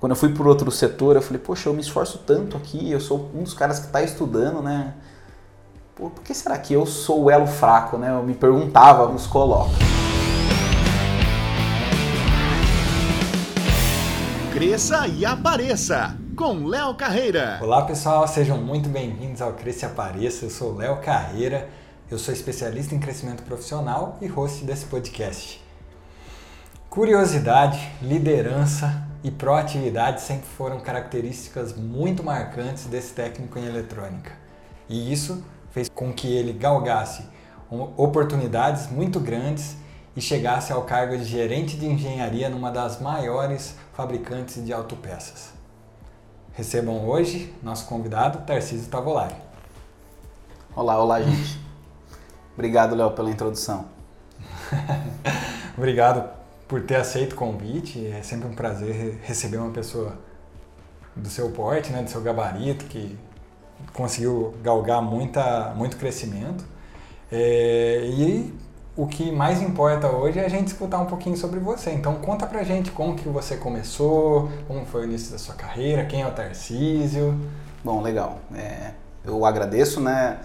Quando eu fui por outro setor, eu falei, poxa, eu me esforço tanto aqui, eu sou um dos caras que está estudando, né? Pô, por que será que eu sou o elo fraco, né? Eu me perguntava nos colóquios. Cresça e apareça com Léo Carreira. Olá pessoal, sejam muito bem-vindos ao Cresça e Apareça. Eu sou Léo Carreira, eu sou especialista em crescimento profissional e host desse podcast. Curiosidade, liderança e proatividade sempre foram características muito marcantes desse técnico em eletrônica. E isso fez com que ele galgasse oportunidades muito grandes e chegasse ao cargo de gerente de engenharia numa das maiores fabricantes de autopeças. Recebam hoje nosso convidado, Tarcísio Tavolari. Olá, olá, gente. Obrigado, Léo, pela introdução. Obrigado por ter aceito o convite. É sempre um prazer receber uma pessoa do seu porte, né, do seu gabarito, que conseguiu galgar muita, muito crescimento. É, e o que mais importa hoje é a gente escutar um pouquinho sobre você. Então conta pra gente como que você começou, como foi o início da sua carreira, quem é o Tarcísio. Bom, legal. É, eu agradeço, né?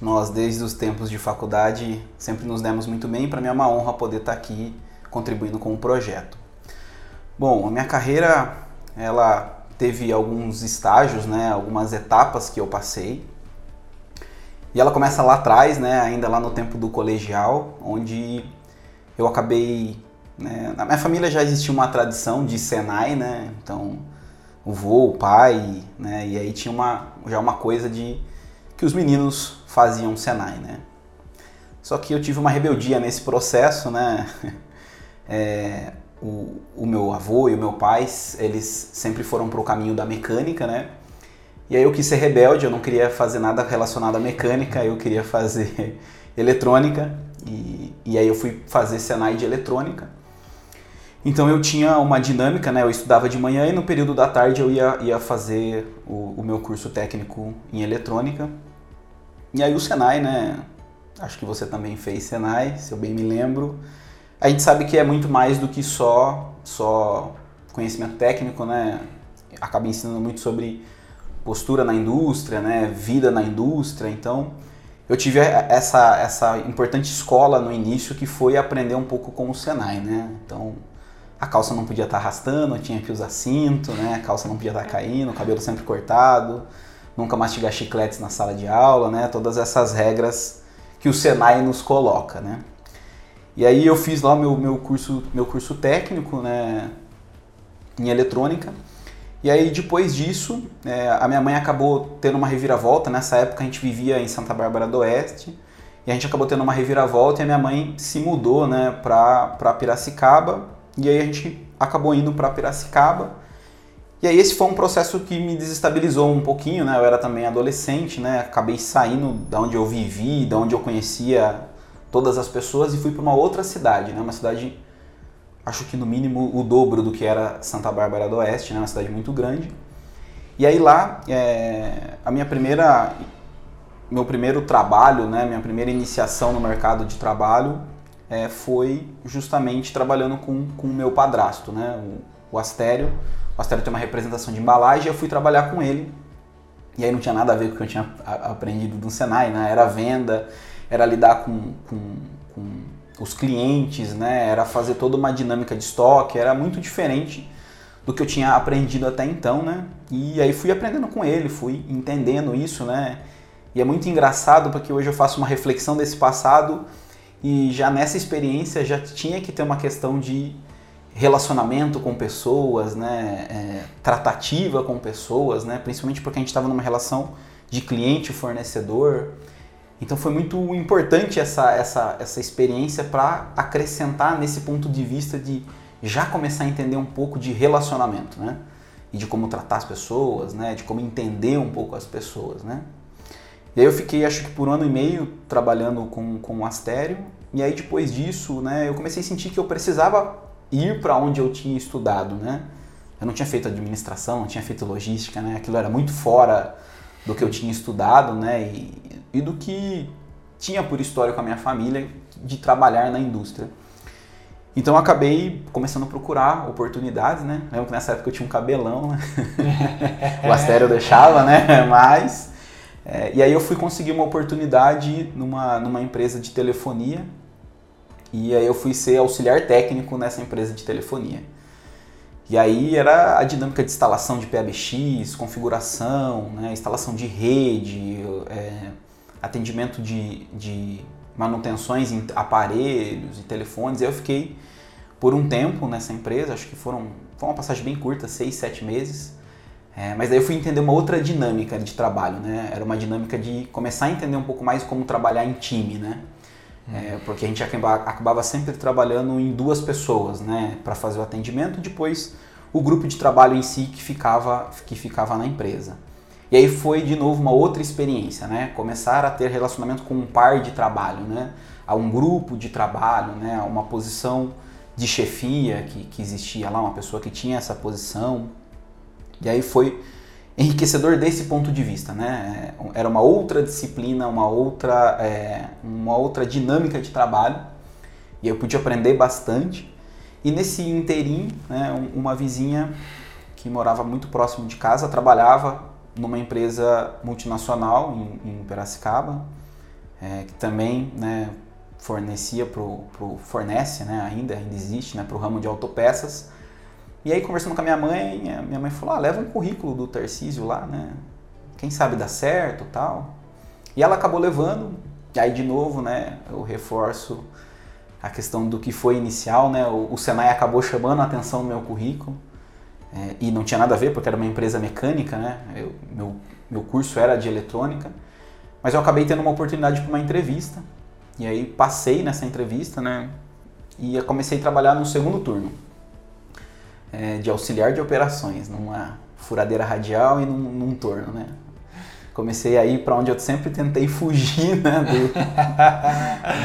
Nós desde os tempos de faculdade sempre nos demos muito bem. Para mim é uma honra poder estar aqui contribuindo com o projeto. Bom, a minha carreira ela teve alguns estágios, né? Algumas etapas que eu passei. E ela começa lá atrás, né, ainda lá no tempo do colegial, onde eu acabei. Né, na minha família já existia uma tradição de Senai, né? Então, o vô, o pai, né? E aí tinha uma, já uma coisa de que os meninos faziam Senai, né? Só que eu tive uma rebeldia nesse processo, né? É, o, o meu avô e o meu pai, eles sempre foram para o caminho da mecânica, né? E aí eu quis ser rebelde, eu não queria fazer nada relacionado à mecânica, eu queria fazer eletrônica. E, e aí eu fui fazer Senai de eletrônica. Então eu tinha uma dinâmica, né? Eu estudava de manhã e no período da tarde eu ia, ia fazer o, o meu curso técnico em eletrônica. E aí o Senai, né? Acho que você também fez Senai, se eu bem me lembro. A gente sabe que é muito mais do que só, só conhecimento técnico, né? Acaba ensinando muito sobre postura na indústria, né, vida na indústria. Então, eu tive essa, essa importante escola no início que foi aprender um pouco com o Senai, né? Então, a calça não podia estar arrastando, tinha que usar cinto, né? A calça não podia estar caindo, o cabelo sempre cortado, nunca mastigar chicletes na sala de aula, né? Todas essas regras que o Senai nos coloca, né? E aí eu fiz lá meu, meu curso meu curso técnico, né? Em eletrônica. E aí depois disso, é, a minha mãe acabou tendo uma reviravolta. Nessa época a gente vivia em Santa Bárbara do Oeste. E a gente acabou tendo uma reviravolta e a minha mãe se mudou né, para Piracicaba. E aí a gente acabou indo para Piracicaba. E aí esse foi um processo que me desestabilizou um pouquinho, né? Eu era também adolescente, né? Acabei saindo da onde eu vivi, da onde eu conhecia todas as pessoas e fui para uma outra cidade, né? Uma cidade acho que no mínimo o dobro do que era Santa Bárbara do Oeste, né? uma cidade muito grande. E aí lá, é, a minha primeira, meu primeiro trabalho, né? minha primeira iniciação no mercado de trabalho é, foi justamente trabalhando com, o meu padrasto, né? o, o Astério. O Astério tem uma representação de embalagem e eu fui trabalhar com ele. E aí não tinha nada a ver com o que eu tinha aprendido no Senai, né? era venda, era lidar com, com, com os clientes, né? Era fazer toda uma dinâmica de estoque, era muito diferente do que eu tinha aprendido até então, né? E aí fui aprendendo com ele, fui entendendo isso, né? E é muito engraçado porque hoje eu faço uma reflexão desse passado e já nessa experiência já tinha que ter uma questão de relacionamento com pessoas, né? É, tratativa com pessoas, né? Principalmente porque a gente estava numa relação de cliente-fornecedor. Então foi muito importante essa, essa, essa experiência para acrescentar nesse ponto de vista de já começar a entender um pouco de relacionamento, né? E de como tratar as pessoas, né? De como entender um pouco as pessoas, né? E aí eu fiquei, acho que por um ano e meio, trabalhando com, com o Astério. E aí depois disso, né? Eu comecei a sentir que eu precisava ir para onde eu tinha estudado, né? Eu não tinha feito administração, não tinha feito logística, né? Aquilo era muito fora do que eu tinha estudado, né? E e do que tinha por história com a minha família de trabalhar na indústria. Então eu acabei começando a procurar oportunidades, né? Lembro que nessa época eu tinha um cabelão, né? o Astério deixava, né? Mas. É, e aí eu fui conseguir uma oportunidade numa, numa empresa de telefonia. E aí eu fui ser auxiliar técnico nessa empresa de telefonia. E aí era a dinâmica de instalação de PBX, configuração, né? instalação de rede, é, atendimento de, de manutenções em aparelhos e telefones. E eu fiquei por um tempo nessa empresa, acho que foram foi uma passagem bem curta, seis, sete meses. É, mas daí eu fui entender uma outra dinâmica de trabalho, né? Era uma dinâmica de começar a entender um pouco mais como trabalhar em time, né? É, porque a gente acabava, acabava sempre trabalhando em duas pessoas, né? Para fazer o atendimento, depois o grupo de trabalho em si que ficava, que ficava na empresa. E aí foi de novo uma outra experiência, né? Começar a ter relacionamento com um par de trabalho, né? A um grupo de trabalho, né? A uma posição de chefia que, que existia lá, uma pessoa que tinha essa posição. E aí foi enriquecedor desse ponto de vista, né? Era uma outra disciplina, uma outra, é, uma outra dinâmica de trabalho e eu pude aprender bastante. E nesse interim, né, uma vizinha que morava muito próximo de casa trabalhava numa empresa multinacional em, em Piracicaba, é, que também né, fornecia pro, pro, fornece, né, ainda, ainda existe, né, para o ramo de autopeças. E aí conversando com a minha mãe, minha mãe falou, ah, leva um currículo do Tarcísio lá, né? Quem sabe dá certo tal. E ela acabou levando, e aí de novo, né, eu reforço a questão do que foi inicial, né? O, o Senai acabou chamando a atenção no meu currículo. É, e não tinha nada a ver porque era uma empresa mecânica, né? Eu, meu, meu curso era de eletrônica, mas eu acabei tendo uma oportunidade para uma entrevista e aí passei nessa entrevista, né? E comecei a trabalhar no segundo turno é, de auxiliar de operações, numa furadeira radial e num, num torno, né? Comecei a ir para onde eu sempre tentei fugir, né, do,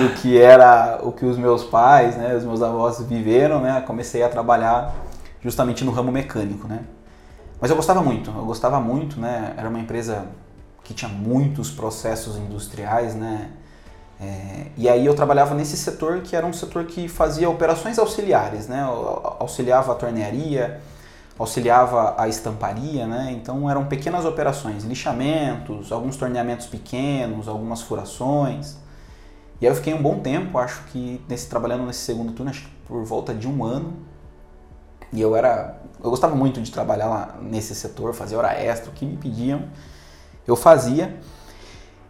do que era o que os meus pais, né, os meus avós viveram, né? Comecei a trabalhar justamente no ramo mecânico, né? Mas eu gostava muito, eu gostava muito, né? Era uma empresa que tinha muitos processos industriais, né? É, e aí eu trabalhava nesse setor que era um setor que fazia operações auxiliares, né? Auxiliava a tornearia, auxiliava a estamparia, né? Então eram pequenas operações, lixamentos, alguns torneamentos pequenos, algumas furações. E aí eu fiquei um bom tempo, acho que nesse trabalhando nesse segundo turno, acho que por volta de um ano, e eu era. Eu gostava muito de trabalhar lá nesse setor, fazer hora extra, o que me pediam, eu fazia.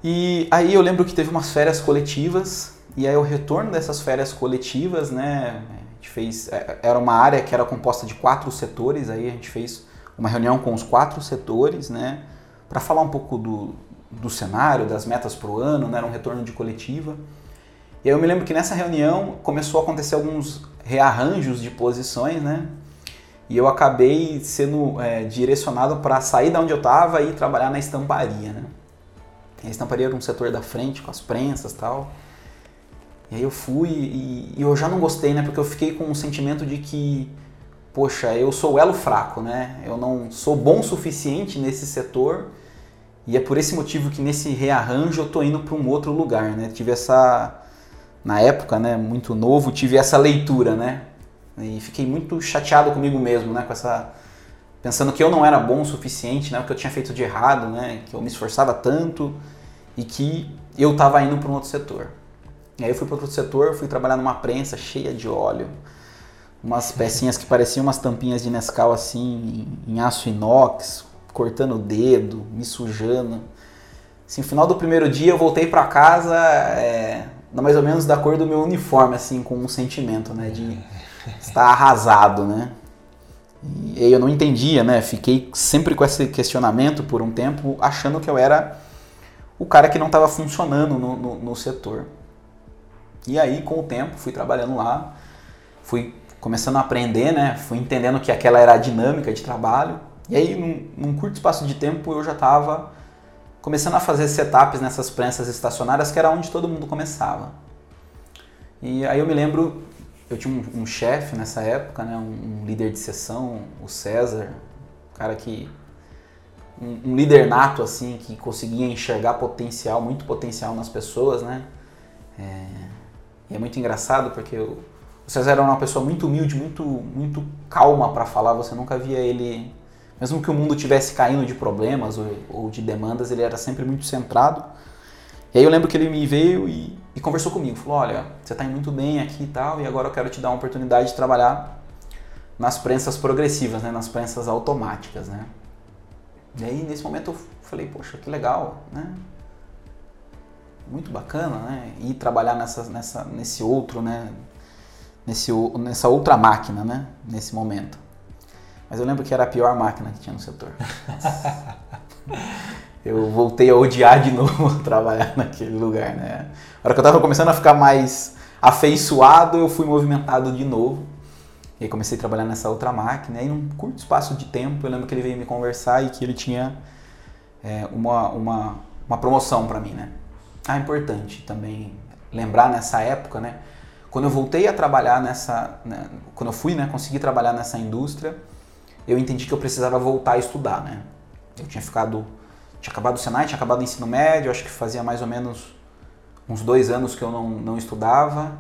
E aí eu lembro que teve umas férias coletivas, e aí o retorno dessas férias coletivas, né? A gente fez. É, era uma área que era composta de quatro setores, aí a gente fez uma reunião com os quatro setores, né? Para falar um pouco do, do cenário, das metas para o ano, né? Era um retorno de coletiva. E aí eu me lembro que nessa reunião começou a acontecer alguns rearranjos de posições, né? E eu acabei sendo é, direcionado para sair da onde eu estava e trabalhar na estamparia, né? A estamparia era um setor da frente, com as prensas tal. E aí eu fui e, e, eu já não gostei, né? Porque eu fiquei com um sentimento de que, poxa, eu sou o elo fraco, né? Eu não sou bom o suficiente nesse setor. E é por esse motivo que nesse rearranjo eu tô indo para um outro lugar, né? Tive essa na época, né, muito novo, tive essa leitura, né? E fiquei muito chateado comigo mesmo, né? Com essa. Pensando que eu não era bom o suficiente, né? O que eu tinha feito de errado, né? Que eu me esforçava tanto e que eu estava indo para um outro setor. E aí eu fui para outro setor, fui trabalhar numa prensa cheia de óleo, umas pecinhas que pareciam umas tampinhas de Nescau assim, em, aço inox, cortando o dedo, me sujando. Assim, no final do primeiro dia eu voltei para casa é, mais ou menos da cor do meu uniforme, assim, com um sentimento, né? De está arrasado, né? E eu não entendia, né? Fiquei sempre com esse questionamento por um tempo, achando que eu era o cara que não estava funcionando no, no, no, setor. E aí, com o tempo, fui trabalhando lá, fui começando a aprender, né? Fui entendendo que aquela era a dinâmica de trabalho. E aí, num, num curto espaço de tempo, eu já estava começando a fazer setups nessas prensas estacionárias, que era onde todo mundo começava. E aí eu me lembro eu tinha um, um chefe nessa época, né, um, um, líder de sessão, o César, um cara que um, um, líder nato assim que conseguia enxergar potencial, muito potencial nas pessoas, né? É, e é muito engraçado porque o, o César era uma pessoa muito humilde, muito, muito calma para falar. Você nunca via ele, mesmo que o mundo tivesse caindo de problemas ou, ou, de demandas, ele era sempre muito centrado. E aí eu lembro que ele me veio e, e conversou comigo. Falou: Olha, você está indo muito bem aqui e tal, e agora eu quero te dar uma oportunidade de trabalhar nas prensas progressivas, né, nas prensas automáticas, né. E aí nesse momento eu falei: Poxa, que legal, né? Muito bacana, né? Ir trabalhar nessa, nessa, nesse outro, né? nesse, nessa outra máquina, né? Nesse momento. Mas eu lembro que era a pior máquina que tinha no setor. eu voltei a odiar de novo trabalhar naquele lugar, né? A hora que eu estava começando a ficar mais afeiçoado, eu fui movimentado de novo. E aí comecei a trabalhar nessa outra máquina. E num curto espaço de tempo, eu lembro que ele veio me conversar e que ele tinha é, uma, uma, uma promoção para mim, né? Ah, importante também lembrar nessa época, né? Quando eu voltei a trabalhar nessa, né, quando eu fui, né, consegui trabalhar nessa indústria, eu entendi que eu precisava voltar a estudar, né? Eu tinha ficado, tinha acabado o Senai, tinha acabado o ensino médio, acho que fazia mais ou menos uns dois anos que eu não, não estudava.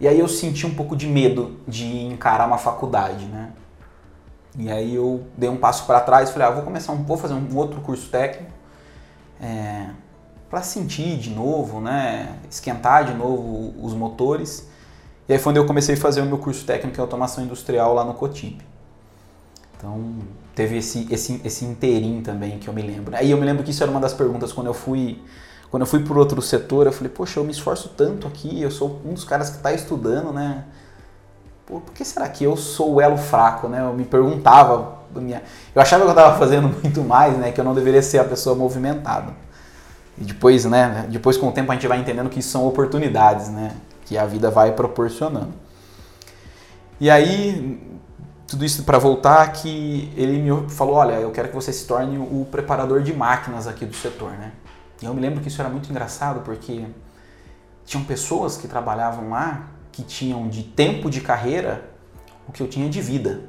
E aí eu senti um pouco de medo de encarar uma faculdade, né? E aí eu dei um passo para trás e falei, ah, vou começar um, vou fazer um outro curso técnico é, para sentir de novo, né? Esquentar de novo os motores e aí foi onde eu comecei a fazer o meu curso técnico em automação industrial lá no Cotip. Então, teve esse, esse, esse inteirinho também que eu me lembro. Aí eu me lembro que isso era uma das perguntas quando eu fui quando eu fui para outro setor, eu falei, poxa, eu me esforço tanto aqui, eu sou um dos caras que está estudando, né? Pô, por que será que eu sou o elo fraco, né? Eu me perguntava, eu achava que eu estava fazendo muito mais, né? Que eu não deveria ser a pessoa movimentada. E depois, né? Depois com o tempo a gente vai entendendo que isso são oportunidades, né? que a vida vai proporcionando. E aí, tudo isso para voltar que ele me falou, olha, eu quero que você se torne o preparador de máquinas aqui do setor, né? E eu me lembro que isso era muito engraçado porque tinham pessoas que trabalhavam lá que tinham de tempo de carreira o que eu tinha de vida.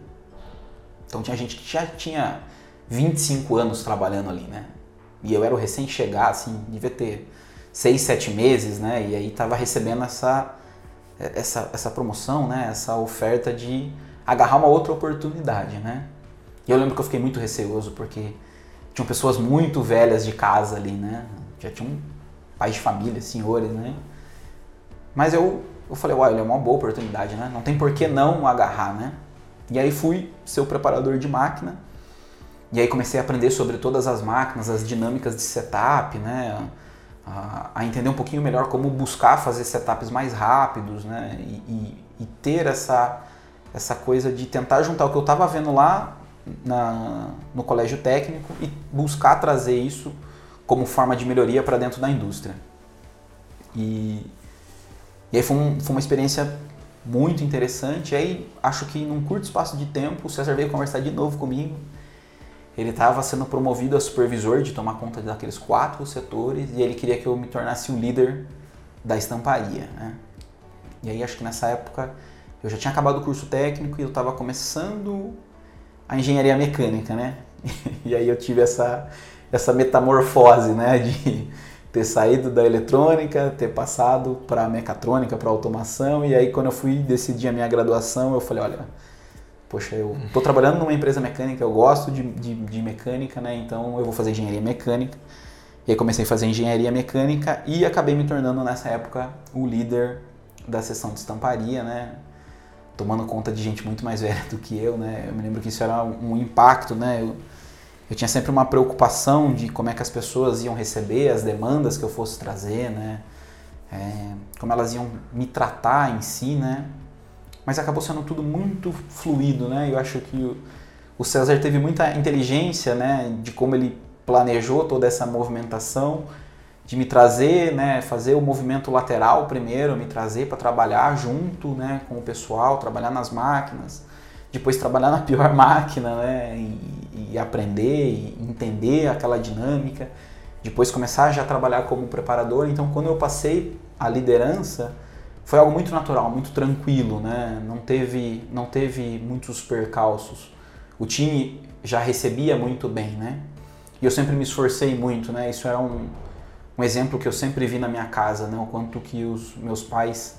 Então tinha gente que já tinha 25 anos trabalhando ali, né? E eu era o recém-chegado, assim, devia ter seis, sete meses, né? E aí estava recebendo essa, essa, essa promoção, né? Essa oferta de agarrar uma outra oportunidade, né? E eu lembro que eu fiquei muito receoso porque tinham pessoas muito velhas de casa ali, né? Já tinham pais de família, senhores, né? Mas eu, eu falei, uai, é uma boa oportunidade, né? Não tem por que não agarrar, né? E aí fui ser o preparador de máquina. E aí comecei a aprender sobre todas as máquinas, as dinâmicas de setup, né? a, a, entender um pouquinho melhor como buscar fazer setups mais rápidos, né? E, e, e ter essa, essa coisa de tentar juntar o que eu estava vendo lá na, no colégio técnico e buscar trazer isso como forma de melhoria para dentro da indústria. E, e aí foi, um, foi uma experiência muito interessante. E aí acho que num curto espaço de tempo o César veio conversar de novo comigo ele estava sendo promovido a supervisor de tomar conta daqueles quatro setores e ele queria que eu me tornasse o líder da estamparia. Né? E aí acho que nessa época eu já tinha acabado o curso técnico e eu estava começando a engenharia mecânica, né? E aí eu tive essa, essa metamorfose, né? De ter saído da eletrônica, ter passado para mecatrônica, para automação. E aí quando eu fui decidir a minha graduação, eu falei, olha, poxa, eu estou trabalhando numa empresa mecânica, eu gosto de, de, de, mecânica, né? Então eu vou fazer engenharia mecânica. E aí comecei a fazer engenharia mecânica e acabei me tornando nessa época o líder da seção de estamparia, né? Tomando conta de gente muito mais velha do que eu, né? Eu me lembro que isso era um, impacto, né? Eu, eu tinha sempre uma preocupação de como é que as pessoas iam receber as demandas que eu fosse trazer, né? É, como elas iam me tratar em si, né? mas acabou sendo tudo muito fluido, né? Eu acho que o César teve muita inteligência, né, de como ele planejou toda essa movimentação, de me trazer, né, fazer o movimento lateral primeiro, me trazer para trabalhar junto, né, com o pessoal, trabalhar nas máquinas, depois trabalhar na pior máquina, né, e, e aprender, e entender aquela dinâmica, depois começar já a trabalhar como preparador. Então, quando eu passei a liderança, foi algo muito natural, muito tranquilo, né? Não teve, não teve muitos percalços. O time já recebia muito bem, né? E eu sempre me esforcei muito, né? Isso era um, um exemplo que eu sempre vi na minha casa, né? O quanto que os meus pais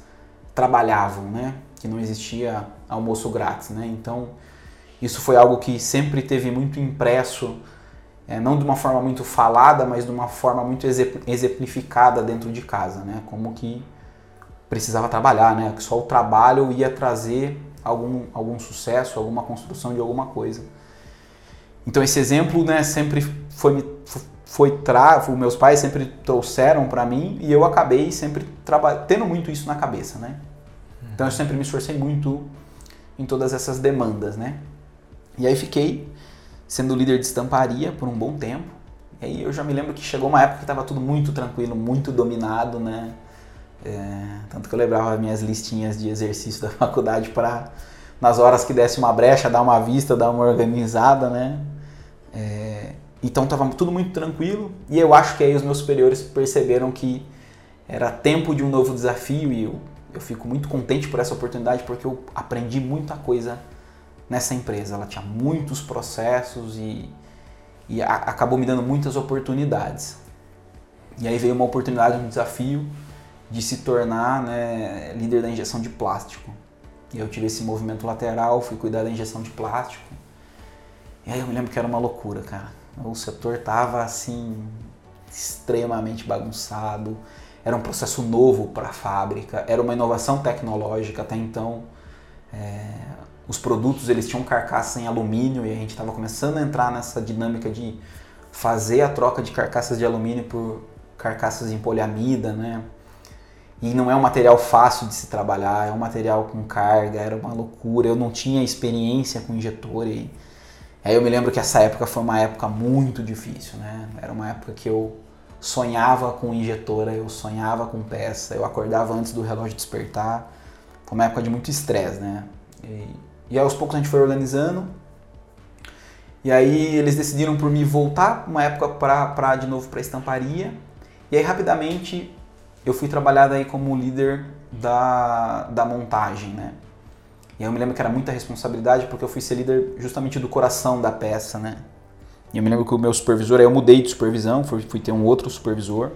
trabalhavam, né? Que não existia almoço grátis, né? Então isso foi algo que sempre teve muito impresso, é, não de uma forma muito falada, mas de uma forma muito exemplificada dentro de casa, né? Como que precisava trabalhar, né? Que só o trabalho ia trazer algum, algum sucesso, alguma construção de alguma coisa. Então esse exemplo, né, sempre foi foi tra os meus pais sempre trouxeram para mim e eu acabei sempre tendo muito isso na cabeça, né? Então eu sempre me esforcei muito em todas essas demandas, né? E aí fiquei sendo líder de estamparia por um bom tempo. E aí eu já me lembro que chegou uma época que estava tudo muito tranquilo, muito dominado, né? É, tanto que eu lembrava minhas listinhas de exercício da faculdade para nas horas que desse uma brecha, dar uma vista, dar uma organizada, né? É, então estava tudo muito tranquilo e eu acho que aí os meus superiores perceberam que era tempo de um novo desafio e eu, eu fico muito contente por essa oportunidade porque eu aprendi muita coisa nessa empresa. Ela tinha muitos processos e, e a, acabou me dando muitas oportunidades. E aí veio uma oportunidade, um desafio de se tornar né, líder da injeção de plástico. E eu tive esse movimento lateral, fui cuidar da injeção de plástico. E aí eu me lembro que era uma loucura, cara. O setor tava assim extremamente bagunçado. Era um processo novo para a fábrica, era uma inovação tecnológica até então. É, os produtos eles tinham carcaça em alumínio e a gente estava começando a entrar nessa dinâmica de fazer a troca de carcaças de alumínio por carcaças em poliamida, né? E não é um material fácil de se trabalhar, é um material com carga, era uma loucura. Eu não tinha experiência com injetor e aí eu me lembro que essa época foi uma época muito difícil, né? Era uma época que eu sonhava com injetora, eu sonhava com peça, eu acordava antes do relógio despertar. Foi uma época de muito estresse, né? E, e aos poucos a gente foi organizando. E aí eles decidiram por me voltar uma época para de novo para estamparia. E aí rapidamente eu fui trabalhar daí como líder da, da montagem, né? E eu me lembro que era muita responsabilidade porque eu fui ser líder justamente do coração da peça, né? E eu me lembro que o meu supervisor, aí eu mudei de supervisão, fui, fui ter um outro supervisor,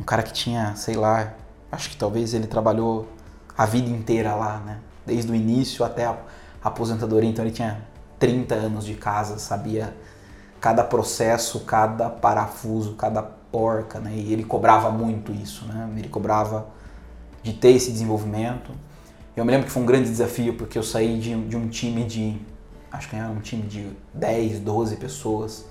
um cara que tinha, sei lá, acho que talvez ele trabalhou a vida inteira lá, né? Desde o início até a aposentadoria, então ele tinha 30 anos de casa, sabia cada processo, cada parafuso, cada porca, né? E ele cobrava muito isso, né? Ele cobrava de ter esse desenvolvimento. Eu me lembro que foi um grande desafio porque eu saí de, de um time de, acho que era um time de 10, 12 pessoas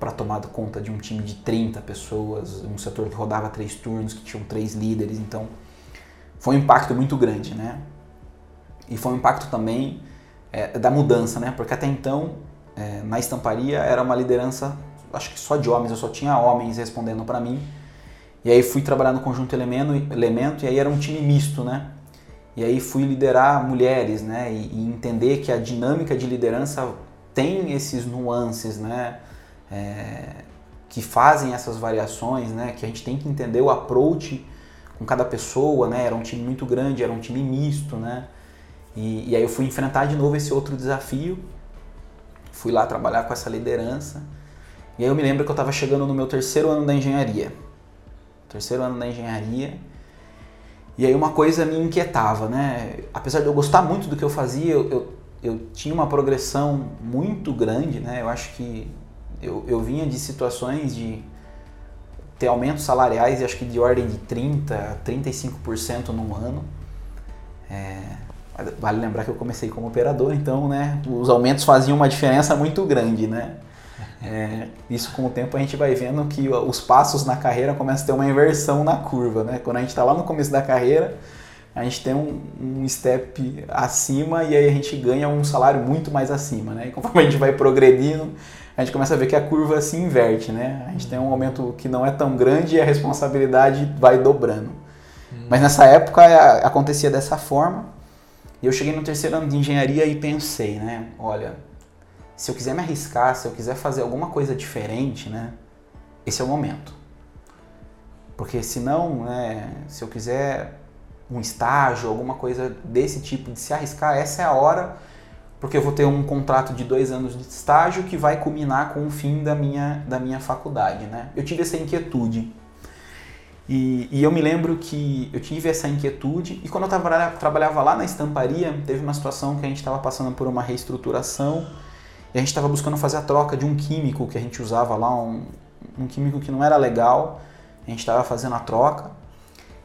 para tomar conta de um time de 30 pessoas, um setor que rodava três turnos, que tinham três líderes, então foi um impacto muito grande, né? E foi um impacto também é, da mudança, né? Porque até então, é, na estamparia, era uma liderança acho que só de homens, eu só tinha homens respondendo para mim. E aí fui trabalhar no conjunto elemento, elemento e aí era um time misto, né? E aí fui liderar mulheres, né? E, e entender que a dinâmica de liderança tem esses nuances, né? É, que fazem essas variações, né? Que a gente tem que entender o approach com cada pessoa, né? Era um time muito grande, era um time misto, né? E, e aí eu fui enfrentar de novo esse outro desafio. Fui lá trabalhar com essa liderança. E aí eu me lembro que eu estava chegando no meu terceiro ano da engenharia. Terceiro ano da engenharia. E aí uma coisa me inquietava, né? Apesar de eu gostar muito do que eu fazia, eu, eu, eu tinha uma progressão muito grande, né? Eu acho que eu, eu vinha de situações de ter aumentos salariais, acho que de ordem de 30% a 35% num ano. É, vale lembrar que eu comecei como operador, então né, os aumentos faziam uma diferença muito grande, né? É, isso com o tempo a gente vai vendo que os passos na carreira começam a ter uma inversão na curva, né? Quando a gente está lá no começo da carreira, a gente tem um, um, step acima e aí a gente ganha um salário muito mais acima, né? E conforme a gente vai progredindo, a gente começa a ver que a curva se inverte, né? A gente tem um aumento que não é tão grande e a responsabilidade vai dobrando. Hum. Mas nessa época é, acontecia dessa forma. E eu cheguei no terceiro ano de engenharia e pensei, né? Olha, se eu quiser me arriscar, se eu quiser fazer alguma coisa diferente, né, esse é o momento. Porque senão, né, se eu quiser um estágio, alguma coisa desse tipo de se arriscar, essa é a hora, porque eu vou ter um contrato de dois anos de estágio que vai culminar com o fim da minha, da minha faculdade, né? Eu tive essa inquietude. E, e, eu me lembro que eu tive essa inquietude e quando eu trabalhava, trabalhava lá na estamparia, teve uma situação que a gente estava passando por uma reestruturação e a gente estava buscando fazer a troca de um químico que a gente usava lá, um, um químico que não era legal, a gente estava fazendo a troca.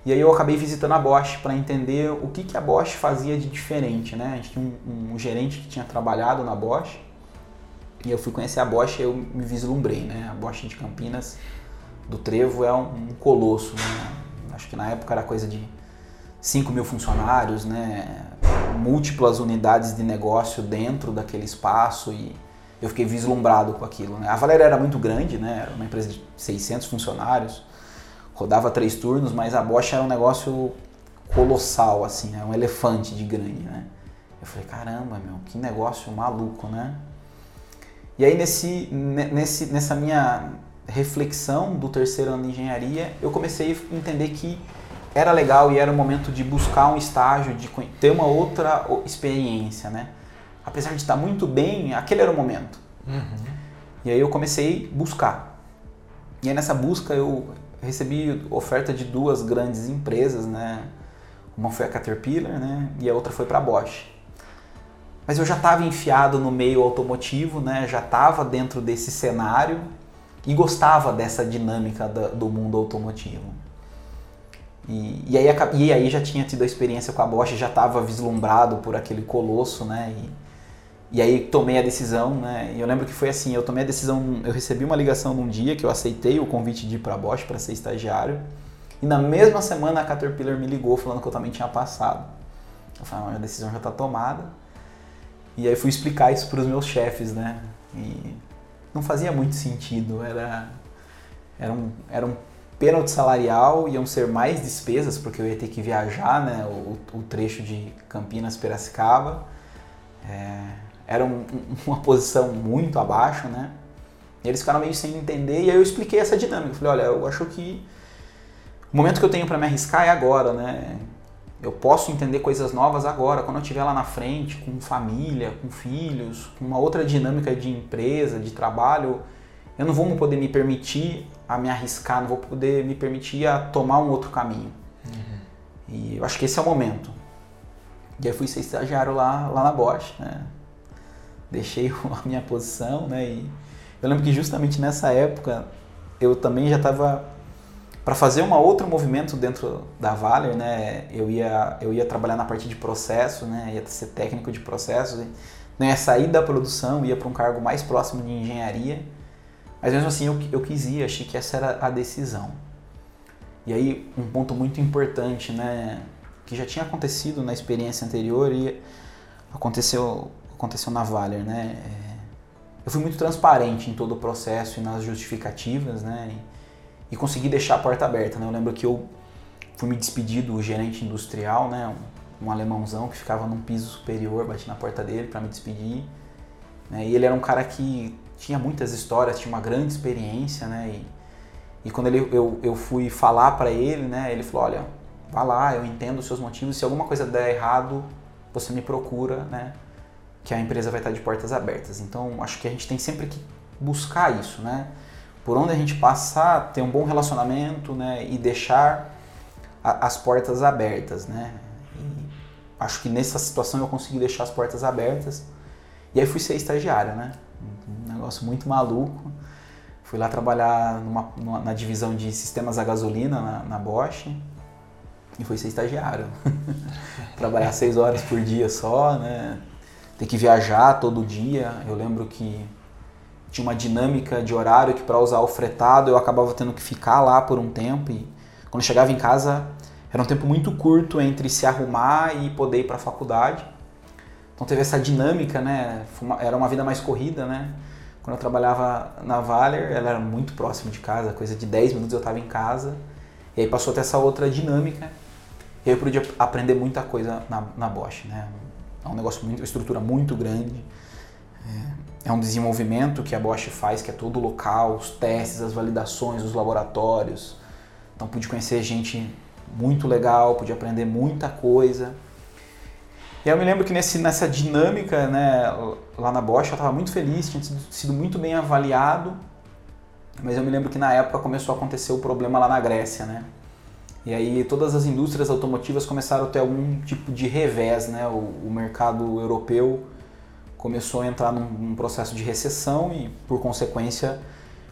E aí eu acabei visitando a Bosch para entender o que, que a Bosch fazia de diferente, né? A gente tinha um, um, gerente que tinha trabalhado na Bosch e eu fui conhecer a Bosch e eu me vislumbrei, né? A Bosch de Campinas do Trevo é um, um colosso, né? Acho que na época era coisa de 5 mil funcionários, né? Múltiplas unidades de negócio dentro daquele espaço e eu fiquei vislumbrado com aquilo, né? A Valéria era muito grande, né? Era uma empresa de 600 funcionários, rodava três turnos, mas a Bosch era um negócio colossal, assim, né? um elefante de grande, né? Eu falei, caramba, meu, que negócio maluco, né? E aí nesse, nesse, nessa minha reflexão do terceiro ano de engenharia, eu comecei a entender que era legal e era o momento de buscar um estágio, de ter uma outra experiência, né? Apesar de estar muito bem, aquele era o momento. Uhum. E aí eu comecei a buscar. E aí nessa busca eu recebi oferta de duas grandes empresas, né? Uma foi a Caterpillar, né? E a outra foi para a Bosch. Mas eu já estava enfiado no meio automotivo, né? Já estava dentro desse cenário e gostava dessa dinâmica do mundo automotivo. E, e, aí, e aí já tinha tido a experiência com a Bosch, já estava vislumbrado por aquele colosso, né? E, e aí tomei a decisão, né? E eu lembro que foi assim, eu tomei a decisão, eu recebi uma ligação num dia que eu aceitei o convite de ir para a Bosch para ser estagiário. E na mesma semana a Caterpillar me ligou falando que eu também tinha passado. Eu falei, a decisão já está tomada. E aí fui explicar isso para os meus chefes, né? E não fazia muito sentido, era era um, era um pênalti salarial, iam ser mais despesas porque eu ia ter que viajar, né, o, o trecho de Campinas Piracicaba. É, era um, uma posição muito abaixo, né? E eles ficaram meio sem entender e aí eu expliquei essa dinâmica. Falei, olha, eu acho que o momento que eu tenho para me arriscar é agora, né? Eu posso entender coisas novas agora, quando eu estiver lá na frente, com família, com filhos, com uma outra dinâmica de empresa, de trabalho, eu não vou poder me permitir a me arriscar, não vou poder me permitir a tomar um outro caminho. Uhum. E eu acho que esse é o momento. E aí fui ser estagiário lá, lá na Bosch, né? deixei a minha posição, né? E eu lembro que justamente nessa época eu também já estava para fazer um outro movimento dentro da Valer, né? Eu ia eu ia trabalhar na parte de processo, né? Ia ser técnico de processos, né? ia sair da produção, ia para um cargo mais próximo de engenharia. Mas mesmo assim eu, eu quis ir, achei que essa era a decisão. E aí um ponto muito importante, né? Que já tinha acontecido na experiência anterior e aconteceu aconteceu na Valer, né? É, eu fui muito transparente em todo o processo e nas justificativas, né? E, e, consegui deixar a porta aberta, né? Eu lembro que eu fui me despedir do gerente industrial, né? Um, um alemãozão que ficava num piso superior, bati na porta dele para me despedir. Né? E ele era um cara que tinha muitas histórias, tinha uma grande experiência, né? E, e quando ele, eu, eu fui falar para ele, né? Ele falou, olha, vá lá, eu entendo os seus motivos, se alguma coisa der errado, você me procura, né? que a empresa vai estar de portas abertas. Então, acho que a gente tem sempre que buscar isso, né? Por onde a gente passar, ter um bom relacionamento, né? E deixar a, as portas abertas, né? E acho que nessa situação eu consegui deixar as portas abertas. E aí fui ser estagiário, né? Negócio muito maluco. Fui lá trabalhar numa, numa, na divisão de sistemas a gasolina na, na Bosch e fui ser estagiário. Trabalhar seis horas por dia só, né? ter que viajar todo dia. Eu lembro que tinha uma dinâmica de horário que para usar o fretado eu acabava tendo que ficar lá por um tempo e quando chegava em casa era um tempo muito curto entre se arrumar e poder ir para a faculdade. Então teve essa dinâmica, né? Era uma vida mais corrida, né? Quando eu trabalhava na Valer, ela era muito próxima de casa, coisa de 10 minutos eu estava em casa. E aí passou a ter essa outra dinâmica. E aí eu podia aprender muita coisa na, na Bosch, né? É um negócio muito, uma estrutura muito grande. É, é um desenvolvimento que a Bosch faz, que é todo local, os testes, as validações, os laboratórios. Então pude conhecer gente muito legal, pude aprender muita coisa. E eu me lembro que nesse, nessa dinâmica, né, lá na Bosch, eu estava muito feliz, tinha sido muito bem avaliado, mas eu me lembro que na época começou a acontecer o problema lá na Grécia, né? E aí todas as indústrias automotivas começaram a ter algum tipo de revés, né? O, o mercado europeu começou a entrar num, num, processo de recessão e, por consequência,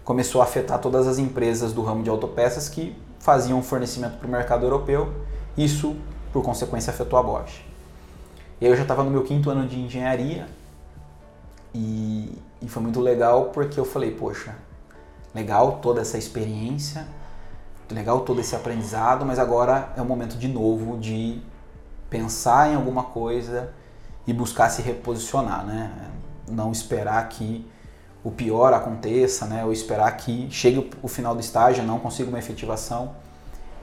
começou a afetar todas as empresas do ramo de autopeças que faziam fornecimento para o mercado europeu. Isso, por consequência, afetou a Bosch. E aí eu já estava no meu quinto ano de engenharia e, e foi muito legal porque eu falei, poxa, legal toda essa experiência, legal todo esse aprendizado, mas agora é o momento de novo de pensar em alguma coisa e buscar se reposicionar, né? Não esperar que o pior aconteça, né? Ou esperar que chegue o final do estágio, não consiga uma efetivação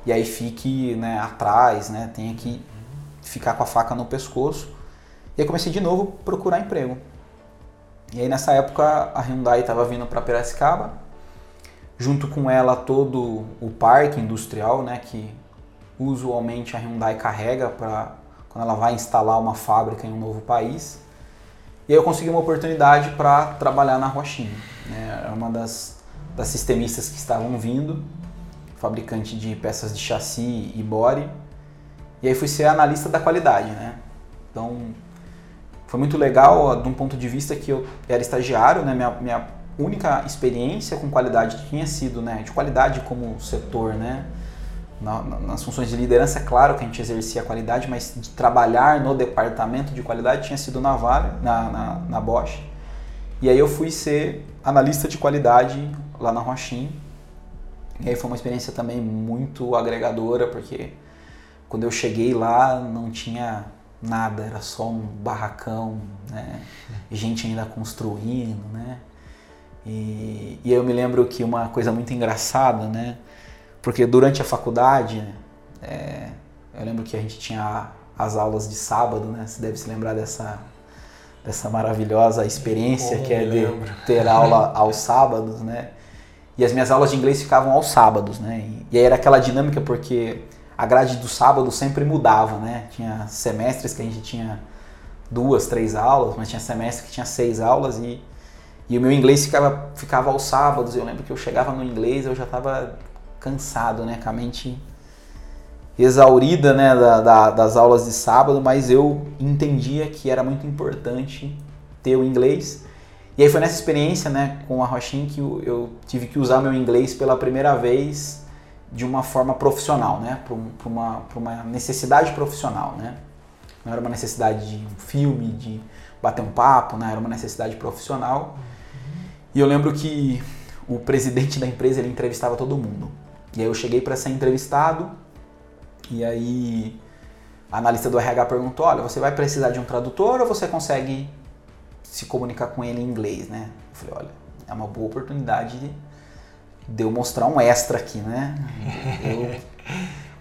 e aí fique né, atrás, né? Tenha que ficar com a faca no pescoço. E aí comecei de novo a procurar emprego. E aí nessa época a Hyundai estava vindo para Piracicaba junto com ela todo o parque industrial, né, que usualmente a Hyundai carrega para quando ela vai instalar uma fábrica em um novo país. E aí eu consegui uma oportunidade para trabalhar na Huaxin. Né, era uma das, das sistemistas que estavam vindo, fabricante de peças de chassi e body. E aí fui ser analista da qualidade, né? Então foi muito legal de um ponto de vista que eu era estagiário, né? Minha, minha única experiência com qualidade tinha sido, né, de qualidade como setor, né, na, nas funções de liderança, é claro que a gente exercia a qualidade, mas de trabalhar no departamento de qualidade tinha sido na Vale, na, na, na Bosch. E aí eu fui ser analista de qualidade lá na Rochim. E aí foi uma experiência também muito agregadora, porque quando eu cheguei lá não tinha nada, era só um barracão, né? gente ainda construindo, né? E, e eu me lembro que uma coisa muito engraçada, né? Porque durante a faculdade, é, eu lembro que a gente tinha as aulas de sábado, né? Você deve se lembrar dessa, dessa maravilhosa experiência que é de ter aula aos sábados, né? E as minhas aulas de inglês ficavam aos sábados, né? E, e aí era aquela dinâmica porque a grade do sábado sempre mudava, né? Tinha semestres que a gente tinha duas, três aulas, mas tinha semestre que tinha seis aulas e e o meu inglês ficava, ficava aos sábados. Eu lembro que eu chegava no inglês, eu já estava cansado, né? Com a mente exaurida né, da, da, das aulas de sábado, mas eu entendia que era muito importante ter o inglês. E aí foi nessa experiência né, com a Rochin que eu, eu tive que usar meu inglês pela primeira vez de uma forma profissional, né? Para uma, uma necessidade profissional, né? Não era uma necessidade de um filme, de bater um papo, né? Era uma necessidade profissional. E eu lembro que o presidente da empresa ele entrevistava todo mundo. E aí eu cheguei para ser entrevistado e aí a analista do RH perguntou: "Olha, você vai precisar de um tradutor ou você consegue se comunicar com ele em inglês, né?" Eu falei: "Olha, é uma boa oportunidade de eu mostrar um extra aqui, né?" Eu...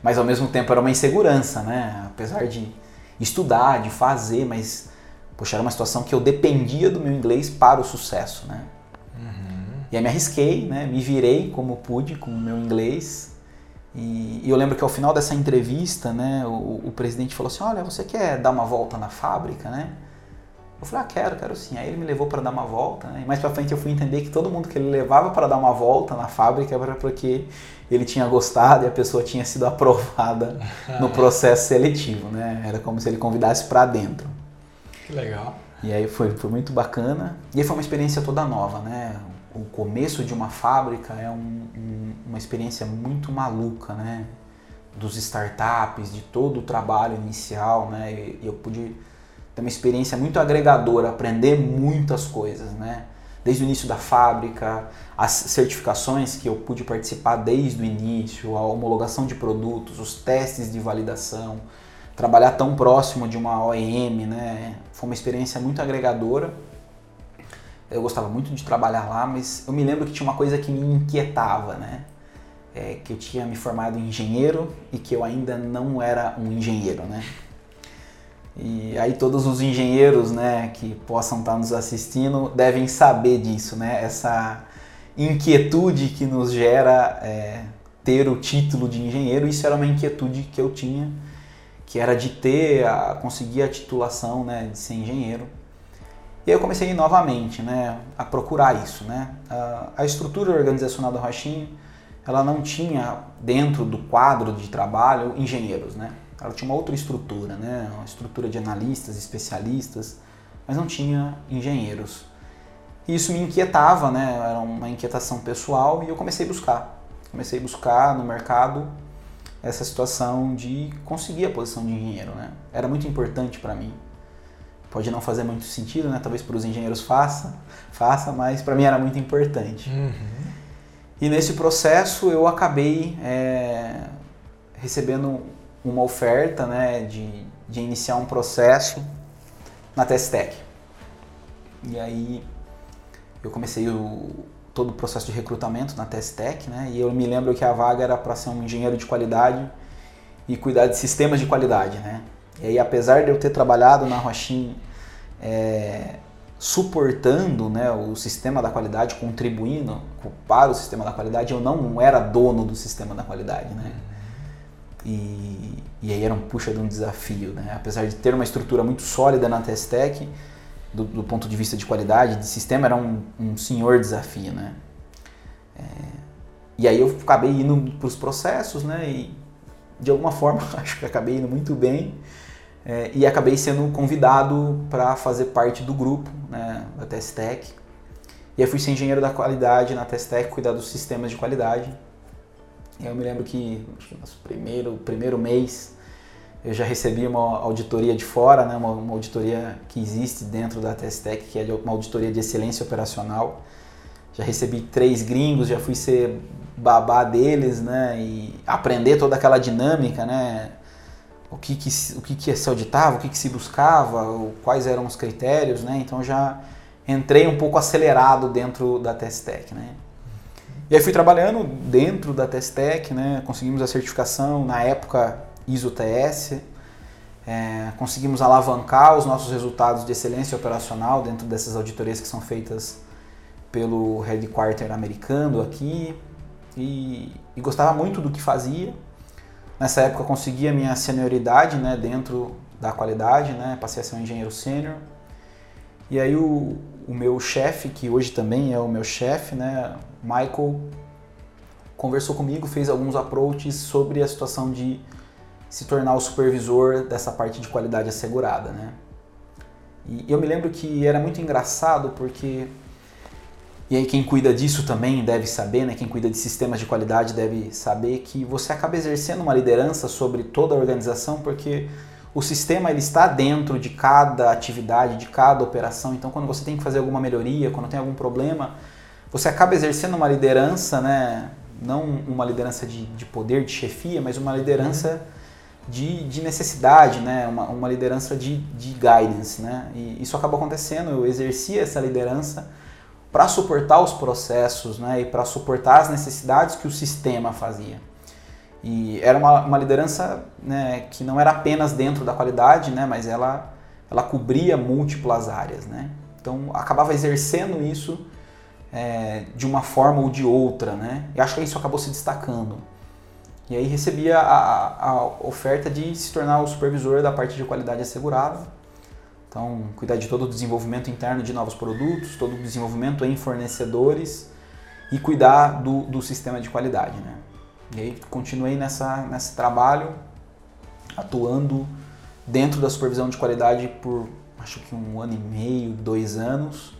mas ao mesmo tempo era uma insegurança, né? Apesar de estudar, de fazer, mas poxa, era uma situação que eu dependia do meu inglês para o sucesso, né? E aí me arrisquei, né? Me virei como pude com o meu inglês. E, e eu lembro que ao final dessa entrevista, né, o, o, presidente falou assim: Olha, você quer dar uma volta na fábrica, né? Eu falei: Ah, quero, quero sim. Aí ele me levou para dar uma volta. Né? E mais para frente eu fui entender que todo mundo que ele levava para dar uma volta na fábrica era porque ele tinha gostado e a pessoa tinha sido aprovada no processo seletivo, né? Era como se ele convidasse para dentro. Que legal. E aí foi, foi muito bacana. E aí foi uma experiência toda nova, né? o começo de uma fábrica é um, um, uma experiência muito maluca, né? Dos startups, de todo o trabalho inicial, né? E eu pude ter uma experiência muito agregadora, aprender muitas coisas, né? Desde o início da fábrica, as certificações que eu pude participar desde o início, a homologação de produtos, os testes de validação, trabalhar tão próximo de uma OEM, né? Foi uma experiência muito agregadora eu gostava muito de trabalhar lá, mas eu me lembro que tinha uma coisa que me inquietava, né? É, que eu tinha me formado em engenheiro e que eu ainda não era um engenheiro, né? E aí todos os engenheiros, né, que possam estar nos assistindo devem saber disso, né? Essa inquietude que nos gera é, ter o título de engenheiro, isso era uma inquietude que eu tinha, que era de ter, a, conseguir a titulação, né, de ser engenheiro. E aí eu comecei novamente né, a procurar isso. Né? A, a estrutura organizacional da Rochim ela não tinha dentro do quadro de trabalho engenheiros, né? Ela tinha uma outra estrutura, né? Uma estrutura de analistas, especialistas, mas não tinha engenheiros. E isso me inquietava, né? Era uma inquietação pessoal e eu comecei a buscar. Comecei a buscar no mercado essa situação de conseguir a posição de engenheiro, né? Era muito importante para mim. Pode não fazer muito sentido, né? Talvez para os engenheiros faça, faça, mas para mim era muito importante. Uhum. E nesse processo eu acabei é, recebendo uma oferta, né, de, de iniciar um processo na Testec. E aí eu comecei o, todo o processo de recrutamento na Testec, né? E eu me lembro que a vaga era para ser um engenheiro de qualidade e cuidar de sistemas de qualidade, né? E aí, apesar de eu ter trabalhado na Rochim é, suportando né, o sistema da qualidade, contribuindo para o sistema da qualidade, eu não era dono do sistema da qualidade, né? E, e aí era um puxa de um desafio, né? Apesar de ter uma estrutura muito sólida na Testec, do, do, ponto de vista de qualidade, de sistema, era um, um senhor desafio, né? É, e aí eu acabei indo para os processos, né? E de alguma forma acho que acabei indo muito bem é, e acabei sendo convidado para fazer parte do grupo né, da Testec. E aí fui ser engenheiro da qualidade na Testec, cuidar dos sistemas de qualidade. Eu me lembro que, que no primeiro, primeiro mês eu já recebi uma auditoria de fora, né, uma, uma auditoria que existe dentro da Testec, que é uma auditoria de excelência operacional. Já recebi três gringos, já fui ser babá deles, né, e aprender toda aquela dinâmica, né, o que, que, o que, que se auditava, o que, que se buscava, quais eram os critérios, né, então já entrei um pouco acelerado dentro da Testec, né. E aí fui trabalhando dentro da Testec, né, conseguimos a certificação, na época ISO TS, é, conseguimos alavancar os nossos resultados de excelência operacional dentro dessas auditorias que são feitas pelo headquarter americano aqui e, e gostava muito do que fazia. Nessa época consegui a minha senioridade né, dentro da qualidade, né, passei a ser um engenheiro sênior. E aí o, o meu chefe, que hoje também é o meu chefe, né, Michael, conversou comigo, fez alguns approaches sobre a situação de se tornar o supervisor dessa parte de qualidade assegurada, né? E eu me lembro que era muito engraçado porque e aí quem cuida disso também deve saber, né? Quem cuida de sistemas de qualidade deve saber que você acaba exercendo uma liderança sobre toda a organização porque o sistema ele está dentro de cada atividade, de cada operação. Então, quando você tem que fazer alguma melhoria, quando tem algum problema, você acaba exercendo uma liderança, né? Não uma liderança de, de poder, de chefia, mas uma liderança uhum de, de necessidade, né? uma, uma liderança de, de guidance. Né? E isso acabou acontecendo, eu exerci essa liderança para suportar os processos né? e para suportar as necessidades que o sistema fazia. E era uma, uma liderança né, que não era apenas dentro da qualidade, né, mas ela, ela cobria múltiplas áreas. Né? Então acabava exercendo isso é, de uma forma ou de outra. Né? E acho que isso acabou se destacando. E aí recebia a, a, oferta de se tornar o supervisor da parte de qualidade assegurada. Então, cuidar de todo o desenvolvimento interno de novos produtos, todo o desenvolvimento em fornecedores e cuidar do, do sistema de qualidade. Né? E aí continuei nessa, nesse trabalho, atuando dentro da supervisão de qualidade por acho que um ano e meio, dois anos.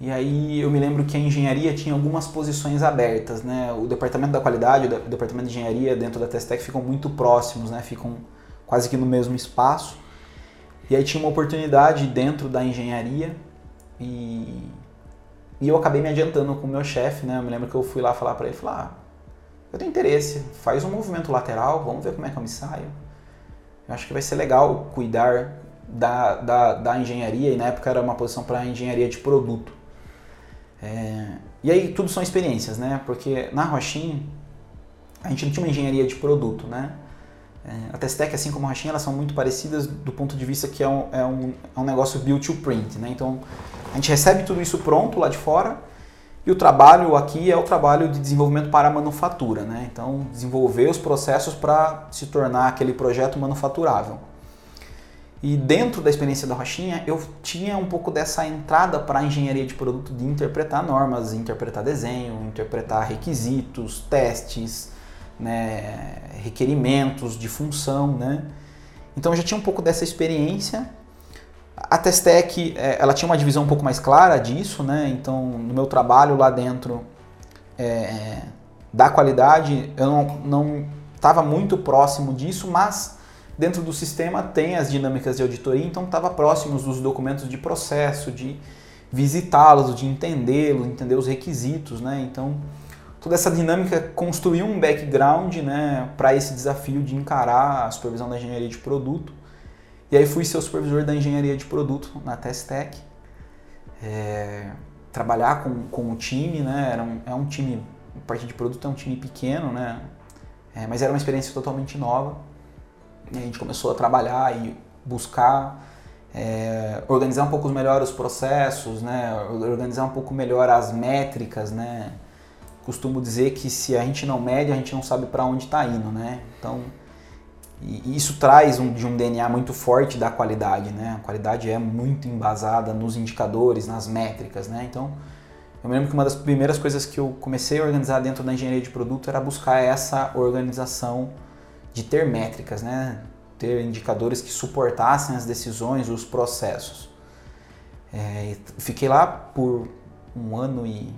E aí eu me lembro que a engenharia tinha algumas posições abertas, né? O departamento da qualidade, o departamento de engenharia dentro da Testec ficam muito próximos, né? Ficam quase que no mesmo espaço. E aí tinha uma oportunidade dentro da engenharia e, e eu acabei me adiantando com o meu chefe, né? Eu me lembro que eu fui lá falar para ele, falar, ah, eu tenho interesse, faz um movimento lateral, vamos ver como é que eu me saio. Eu acho que vai ser legal cuidar da, da, da engenharia e na época era uma posição para engenharia de produto. É, e aí tudo são experiências, né? Porque na Rochim a gente não tinha uma engenharia de produto, né? É, a Testec, assim como a Rochim, elas são muito parecidas do ponto de vista que é um, é um, é um negócio build to print, né? Então a gente recebe tudo isso pronto lá de fora e o trabalho aqui é o trabalho de desenvolvimento para a manufatura, né? Então desenvolver os processos para se tornar aquele projeto manufaturável. E dentro da experiência da Rochinha, eu tinha um pouco dessa entrada para a engenharia de produto de interpretar normas, interpretar desenho, interpretar requisitos, testes, né, requerimentos de função, né? Então eu já tinha um pouco dessa experiência. A Testec, é, ela tinha uma divisão um pouco mais clara disso, né? Então no meu trabalho lá dentro é, da qualidade, eu não estava muito próximo disso, mas dentro do sistema tem as dinâmicas de auditoria, então estava próximo dos documentos de processo, de visitá-los, de entendê-los, entender os requisitos, né? Então, toda essa dinâmica construiu um background, né, para esse desafio de encarar a supervisão da engenharia de produto. E aí fui ser o supervisor da engenharia de produto na Testec. É, trabalhar com, com o time, né? Era um, é um time, a parte de produto é um time pequeno, né? É, mas era uma experiência totalmente nova. E a gente começou a trabalhar e buscar é, organizar um pouco melhor os processos, né? organizar um pouco melhor as métricas. Né? Costumo dizer que se a gente não mede, a gente não sabe para onde está indo. Né? Então, e isso traz um, de um DNA muito forte da qualidade. Né? A qualidade é muito embasada nos indicadores, nas métricas. Né? Então, eu me lembro que uma das primeiras coisas que eu comecei a organizar dentro da engenharia de produto era buscar essa organização de ter métricas, né? ter indicadores que suportassem as decisões, os processos. É, fiquei lá por um ano e,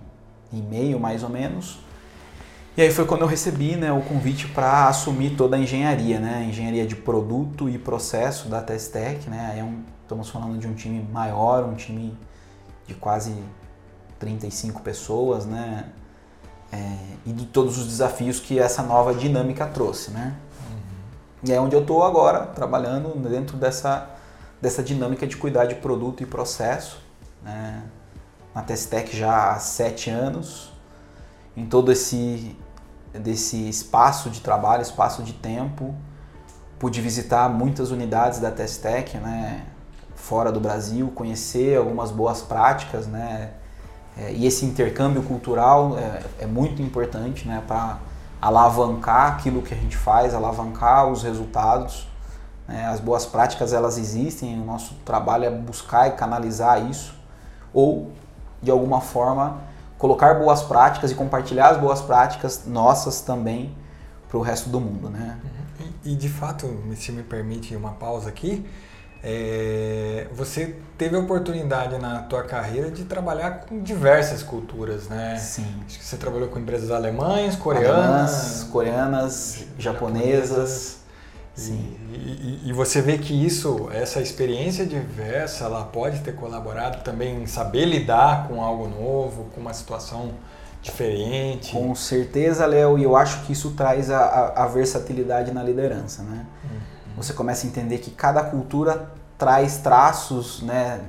e, meio, mais ou menos. E aí foi quando eu recebi né, o convite para assumir toda a engenharia, né? engenharia de produto e processo da Testec. Né? É um, estamos falando de um time maior, um time de quase 35 pessoas, né? É, e de todos os desafios que essa nova dinâmica trouxe. Né? E é onde eu estou agora, trabalhando dentro dessa, dessa dinâmica de cuidar de produto e processo. Né? Na Testec já há sete anos, em todo esse desse espaço de trabalho, espaço de tempo, pude visitar muitas unidades da Testec, né, fora do Brasil, conhecer algumas boas práticas, né, é, e esse intercâmbio cultural é, é muito importante, né, para alavancar aquilo que a gente faz, alavancar os resultados. Né? As boas práticas elas existem, o nosso trabalho é buscar e canalizar isso, ou de alguma forma colocar boas práticas e compartilhar as boas práticas nossas também para o resto do mundo, né? E, e de fato, se me permite uma pausa aqui, é, você teve a oportunidade na tua carreira de trabalhar com diversas culturas, né? Sim. Acho que você trabalhou com empresas alemães, coreanas, Alemãs, coreanas, japonesas. Sim. E, e, e, você vê que isso, essa experiência diversa, ela pode ter colaborado também em saber lidar com algo novo, com uma situação diferente. Com certeza, Léo, e eu acho que isso traz a, a, a versatilidade na liderança, né? Uhum você começa a entender que cada cultura traz traços, né,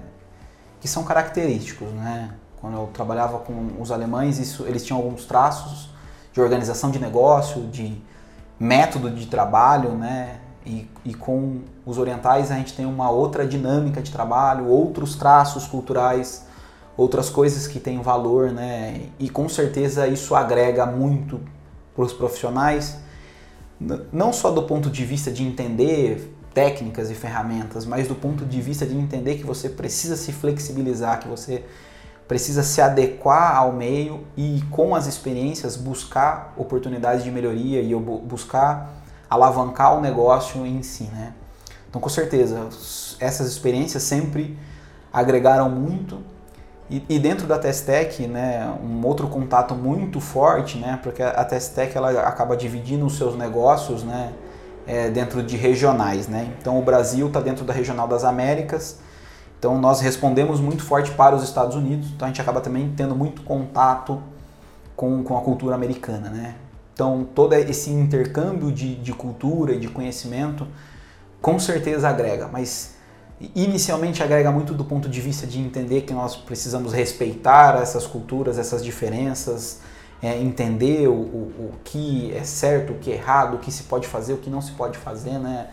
que são característicos, né? Quando eu trabalhava com os alemães, isso, eles tinham alguns traços de organização de negócio, de método de trabalho, né? E, e com os orientais a gente tem uma outra dinâmica de trabalho, outros traços culturais, outras coisas que têm valor, né? E com certeza isso agrega muito para os profissionais não só do ponto de vista de entender técnicas e ferramentas, mas do ponto de vista de entender que você precisa se flexibilizar, que você precisa se adequar ao meio e com as experiências buscar oportunidades de melhoria e buscar alavancar o negócio em si, né? Então, com certeza, essas experiências sempre agregaram muito e, e, dentro da Testec, né, um outro contato muito forte, né, porque a Testec ela acaba dividindo os seus negócios, né, é, dentro de regionais, né. Então o Brasil está dentro da regional das Américas, então nós respondemos muito forte para os Estados Unidos, então a gente acaba também tendo muito contato com, com a cultura americana, né. Então todo esse intercâmbio de, de cultura e de conhecimento com certeza agrega, mas inicialmente agrega muito do ponto de vista de entender que nós precisamos respeitar essas culturas, essas diferenças, é, entender o, o, o, que é certo, o que é errado, o que se pode fazer, o que não se pode fazer, né?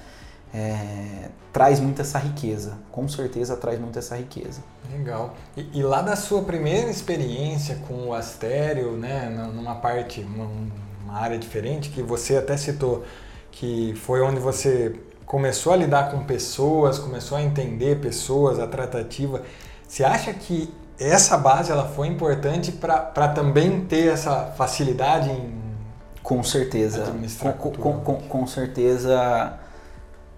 É, traz muito essa riqueza, com certeza traz muito essa riqueza. Legal. E, e, lá da sua primeira experiência com o Astério, né, numa parte, uma área diferente, que você até citou, que foi onde você começou a lidar com pessoas, começou a entender pessoas, a tratativa. Você acha que essa base ela foi importante para também ter essa facilidade em com certeza. com, com, com, com, certeza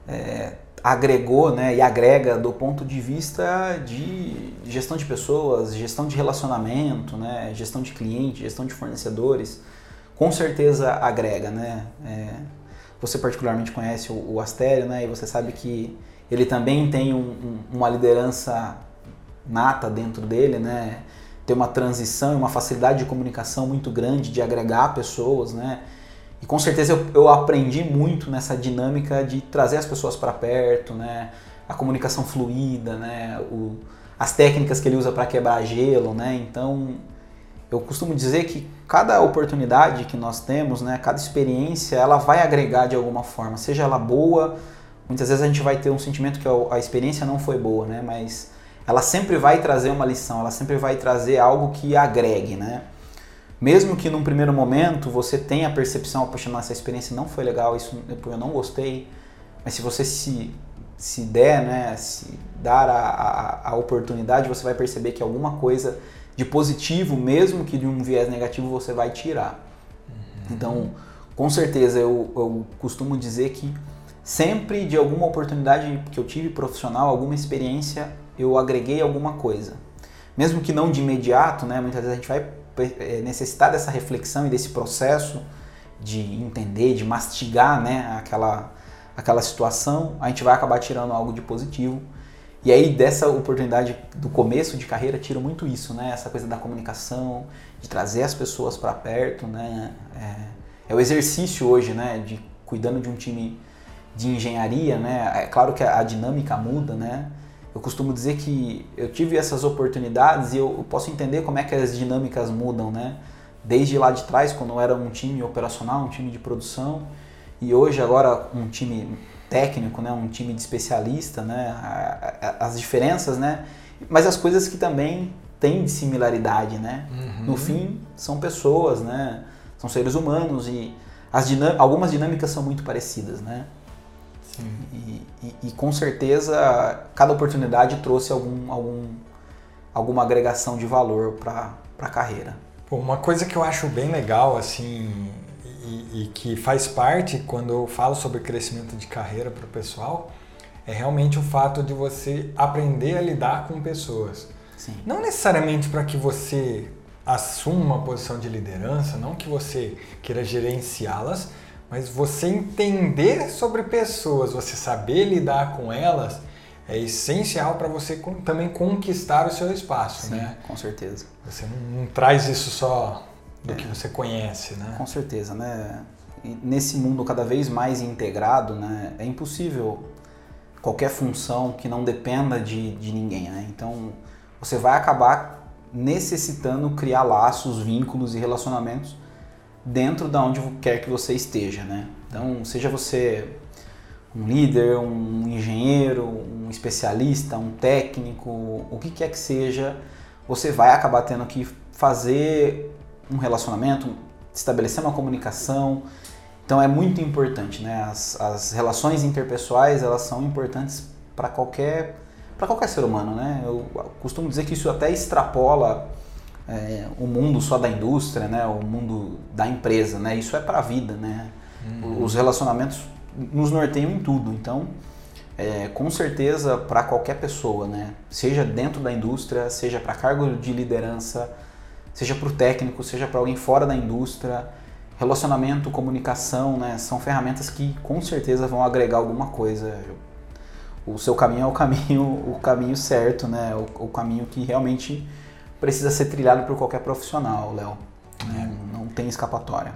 é, agregou né, e agrega do ponto de vista de gestão de pessoas, gestão de relacionamento, né, gestão de cliente, gestão de fornecedores, com certeza agrega. Né? É, você particularmente conhece o, o Astério né, e você sabe que ele também tem um, um, uma liderança nata dentro dele, né? tem uma transição e uma facilidade de comunicação muito grande, de agregar pessoas, né? E com certeza eu, eu aprendi muito nessa dinâmica de trazer as pessoas para perto, né? A comunicação fluida, né? O, as técnicas que ele usa para quebrar gelo, né? Então, eu costumo dizer que cada oportunidade que nós temos, né? Cada experiência, ela vai agregar de alguma forma, seja ela boa. Muitas vezes a gente vai ter um sentimento que a experiência não foi boa, né? Mas ela sempre vai trazer uma lição, ela sempre vai trazer algo que agregue, né? Mesmo que num primeiro momento você tenha a percepção, poxa, essa experiência não foi legal, isso eu não gostei, mas se você se, se der, né, se dar a, a, a oportunidade, você vai perceber que alguma coisa de positivo, mesmo que de um viés negativo, você vai tirar. Uhum. Então, com certeza, eu, eu costumo dizer que sempre de alguma oportunidade que eu tive profissional, alguma experiência, eu agreguei alguma coisa. Mesmo que não de imediato, né, muitas vezes a gente vai é, necessitar dessa reflexão e desse processo de entender, de mastigar né, aquela, aquela situação, a gente vai acabar tirando algo de positivo. E aí dessa oportunidade do começo de carreira tiro muito isso, né? Essa coisa da comunicação, de trazer as pessoas para perto, né? É, é, o exercício hoje, né? De cuidando de um time de engenharia, né? É claro que a, dinâmica muda, né? eu costumo dizer que eu tive essas oportunidades e eu posso entender como é que as dinâmicas mudam, né? Desde lá de trás, quando eu era um time operacional, um time de produção, e hoje agora um time técnico, né? Um time de especialista, né? As diferenças, né? Mas as coisas que também têm de similaridade, né? Uhum. No fim, são pessoas, né? São seres humanos e as dinâmicas, algumas dinâmicas são muito parecidas, né? E, e, e, com certeza cada oportunidade trouxe algum, algum, alguma agregação de valor para a carreira. Pô, uma coisa que eu acho bem legal assim e, e, que faz parte quando eu falo sobre crescimento de carreira para o pessoal é realmente o fato de você aprender a lidar com pessoas. Sim. Não necessariamente para que você assuma uma posição de liderança, não que você queira gerenciá-las, mas você entender sobre pessoas, você saber lidar com elas, é essencial para você também conquistar o seu espaço, Sim, né? Com certeza. Você não, não traz isso só do é, que você conhece, né? Com certeza, né? Nesse mundo cada vez mais integrado, né? É impossível qualquer função que não dependa de, de ninguém, né? Então você vai acabar necessitando criar laços, vínculos e relacionamentos dentro da onde quer que você esteja, né? Então, seja você um líder, um engenheiro, um especialista, um técnico, o que quer que seja, você vai acabar tendo que fazer um relacionamento, estabelecer uma comunicação. Então é muito importante, né? As, as relações interpessoais elas são importantes para qualquer para qualquer ser humano, né? Eu costumo dizer que isso até extrapola é, o mundo só da indústria, né? O mundo da empresa, né? Isso é para a vida, né? Uhum. Os relacionamentos nos norteiam em tudo. Então, é, com certeza para qualquer pessoa, né? Seja dentro da indústria, seja para cargo de liderança, seja para o técnico, seja para alguém fora da indústria, relacionamento, comunicação, né? São ferramentas que com certeza vão agregar alguma coisa. O seu caminho é o caminho, o caminho certo, né? O, o caminho que realmente precisa ser trilhado por qualquer profissional, Léo. É. Não, não, tem escapatória.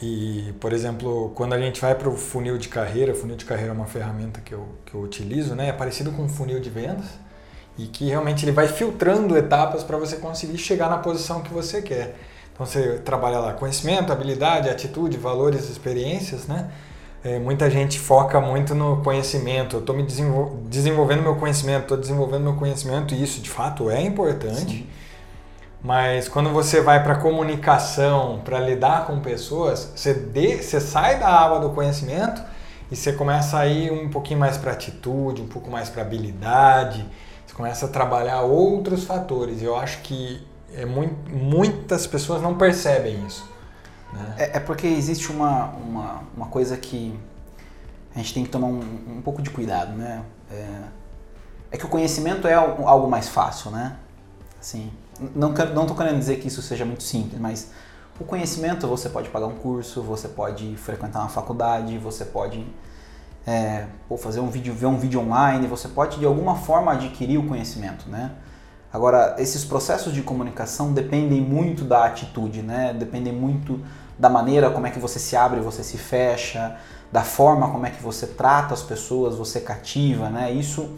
E, e, por exemplo, quando a gente vai para o funil de carreira, funil de carreira é uma ferramenta que eu, que eu utilizo, né? É parecido com um funil de vendas e que realmente ele vai filtrando etapas para você conseguir chegar na posição que você quer. Então você trabalha lá conhecimento, habilidade, atitude, valores, experiências, né? É, muita gente foca muito no conhecimento. Eu estou me desenvol desenvolvendo meu conhecimento, estou desenvolvendo meu conhecimento e isso de fato é importante. Sim. Mas quando você vai para comunicação, para lidar com pessoas, você, de, você sai da aba do conhecimento e você começa a ir um pouquinho mais para atitude, um pouco mais para habilidade, começa a trabalhar outros fatores. Eu acho que é muito, muitas pessoas não percebem isso. Né? É, é, porque existe uma, uma, uma, coisa que a gente tem que tomar um, um pouco de cuidado, né? É, é, que o conhecimento é algo mais fácil, né? Assim, não, não tô querendo dizer que isso seja muito simples, mas o conhecimento você pode pagar um curso, você pode frequentar uma faculdade, você pode é, ou fazer um vídeo, ver um vídeo online, você pode de alguma forma adquirir o conhecimento, né? Agora, esses processos de comunicação dependem muito da atitude, né? Dependem muito da maneira como é que você se abre, você se fecha, da forma como é que você trata as pessoas, você cativa, né? Isso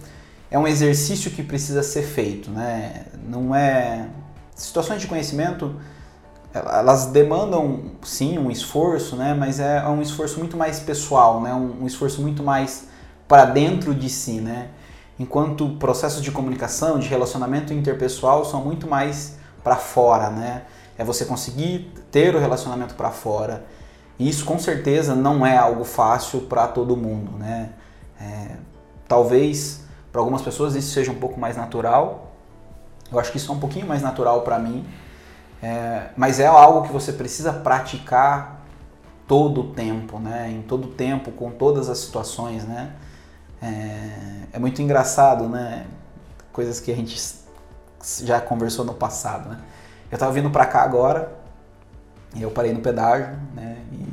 é um exercício que precisa ser feito, né? Não é situações de conhecimento elas demandam sim um esforço, né? Mas é um esforço muito mais pessoal, né? Um, um esforço muito mais para dentro de si, né? Enquanto processos de comunicação, de relacionamento interpessoal são muito mais para fora, né? É você conseguir ter o relacionamento para fora. E isso com certeza não é algo fácil para todo mundo, né? É, talvez para algumas pessoas isso seja um pouco mais natural. Eu acho que isso é um pouquinho mais natural para mim. É, mas é algo que você precisa praticar todo o tempo, né? Em todo o tempo, com todas as situações, né? É, é muito engraçado, né? Coisas que a gente já conversou no passado, né? Eu tava vindo para cá agora e eu parei no pedágio, né? E,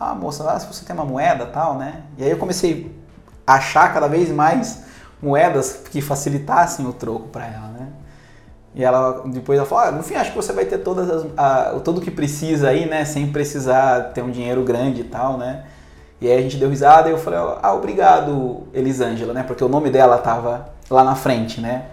ah, moça, ah, se você tem uma moeda tal, né? E aí eu comecei a achar cada vez mais moedas que facilitassem o troco para ela, né? E ela depois ela falou, ah, no fim acho que você vai ter todas as, a, tudo que precisa aí, né? Sem precisar ter um dinheiro grande e tal, né? E aí a gente deu risada e eu falei, ah, obrigado, Elisângela, né? Porque o nome dela tava lá na frente, né?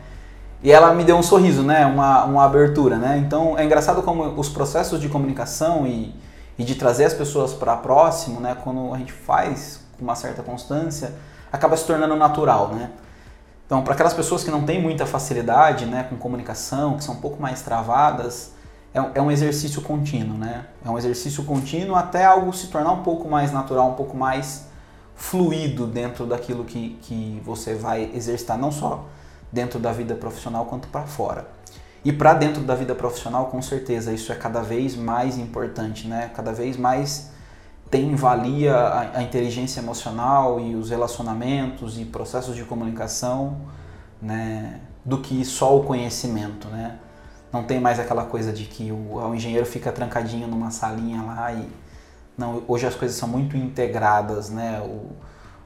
E ela me deu um sorriso, né? Uma, uma abertura, né? Então é engraçado como os processos de comunicação e, e de trazer as pessoas para próximo, né? Quando a gente faz com uma certa constância, acaba se tornando natural, né? Então, para aquelas pessoas que não têm muita facilidade né, com comunicação, que são um pouco mais travadas, é, é um exercício contínuo, né? É um exercício contínuo até algo se tornar um pouco mais natural, um pouco mais fluido dentro daquilo que, que você vai exercitar, não só dentro da vida profissional quanto para fora. E para dentro da vida profissional, com certeza, isso é cada vez mais importante, né? Cada vez mais tem valia a, a, inteligência emocional e os relacionamentos e processos de comunicação, né, do que só o conhecimento, né? Não tem mais aquela coisa de que o, o engenheiro fica trancadinho numa salinha lá e não, hoje as coisas são muito integradas, né? O,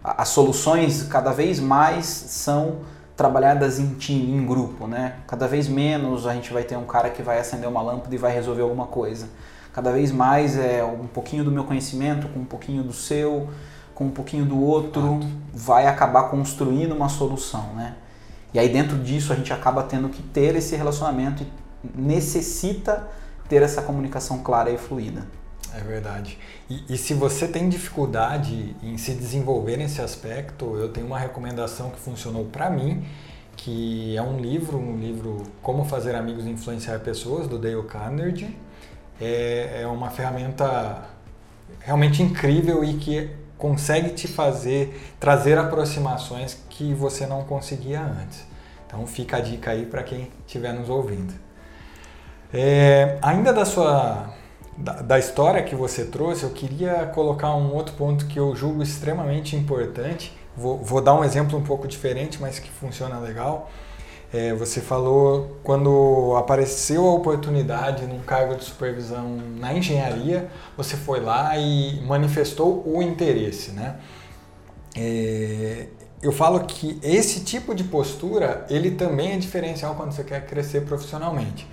as soluções cada vez mais são trabalhadas em time, em grupo, né? Cada vez menos a gente vai ter um cara que vai acender uma lâmpada e vai resolver alguma coisa cada vez mais é um pouquinho do meu conhecimento com um pouquinho do seu, com um pouquinho do outro, vai acabar construindo uma solução, né? E aí dentro disso a gente acaba tendo que ter esse relacionamento e necessita ter essa comunicação clara e fluida. É verdade. E, e, se você tem dificuldade em se desenvolver nesse aspecto, eu tenho uma recomendação que funcionou para mim, que é um livro, um livro Como Fazer Amigos e Influenciar Pessoas, do Dale Carnegie é, é uma ferramenta realmente incrível e que consegue te fazer trazer aproximações que você não conseguia antes. Então fica a dica aí para quem estiver nos ouvindo. É, ainda da sua da, da, história que você trouxe, eu queria colocar um outro ponto que eu julgo extremamente importante. Vou, vou dar um exemplo um pouco diferente, mas que funciona legal. É, você falou quando apareceu a oportunidade num cargo de supervisão na engenharia, você foi lá e manifestou o interesse, né? É, eu falo que esse tipo de postura ele também é diferencial quando você quer crescer profissionalmente.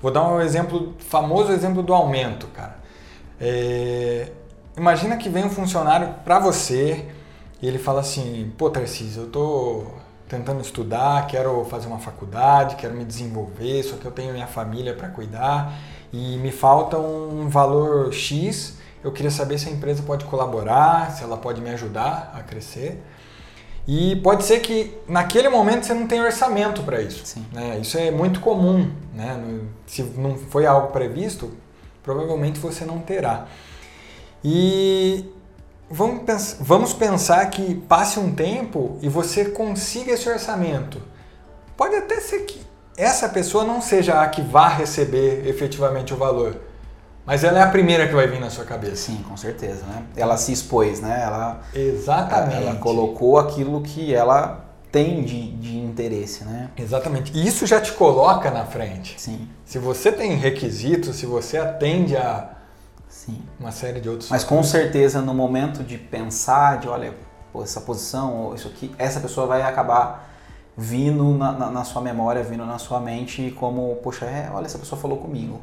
Vou dar um exemplo, famoso exemplo do aumento, cara. É, imagina que vem um funcionário para você e ele fala assim, pô Tarcísio, eu tô tentando estudar, quero fazer uma faculdade, quero me desenvolver, só que eu tenho minha família para cuidar e me falta um valor X. Eu queria saber se a empresa pode colaborar, se ela pode me ajudar a crescer. E pode ser que naquele momento você não tenha orçamento para isso. Né? Isso é muito comum. Né? Se não foi algo previsto, provavelmente você não terá. E vamos, pens vamos pensar que passe um tempo e você consiga esse orçamento. Pode até ser que essa pessoa não seja a que vá receber efetivamente o valor, mas ela é a primeira que vai vir na sua cabeça. Sim, com certeza, né? Ela se expôs, né? Ela, Exatamente. Ela colocou aquilo que ela tem de, de interesse, né? Exatamente. E isso já te coloca na frente. Sim. Se você tem requisitos, se você atende a Sim. uma série de outros Mas com certeza no momento de pensar, de olha, pô, essa posição ou isso aqui, essa pessoa vai acabar vindo na, na, na, sua memória, vindo na sua mente como, poxa, é, olha, essa pessoa falou comigo.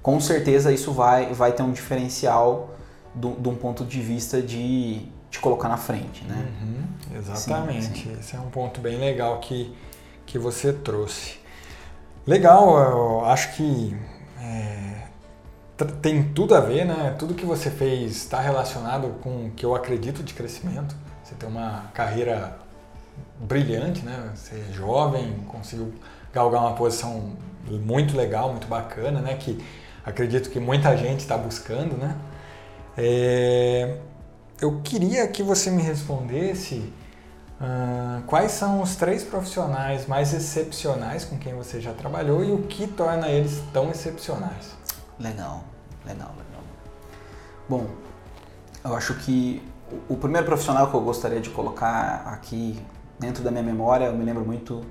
Com certeza isso vai, vai ter um diferencial de um ponto de vista de te colocar na frente, né? Uhum, exatamente. Sim, sim. Esse é um ponto bem legal que, que você trouxe. Legal, eu acho que é, tem tudo a ver, né? Tudo que você fez está relacionado com o que eu acredito de crescimento. Você tem uma carreira brilhante, né? Você é jovem, conseguiu galgar uma posição muito legal, muito bacana, né? Que acredito que muita gente está buscando, né? É, eu queria que você me respondesse uh, quais são os três profissionais mais excepcionais com quem você já trabalhou e o que torna eles tão excepcionais. Legal, legal, legal. Bom, eu acho que o primeiro profissional que eu gostaria de colocar aqui dentro da minha memória, eu me lembro muito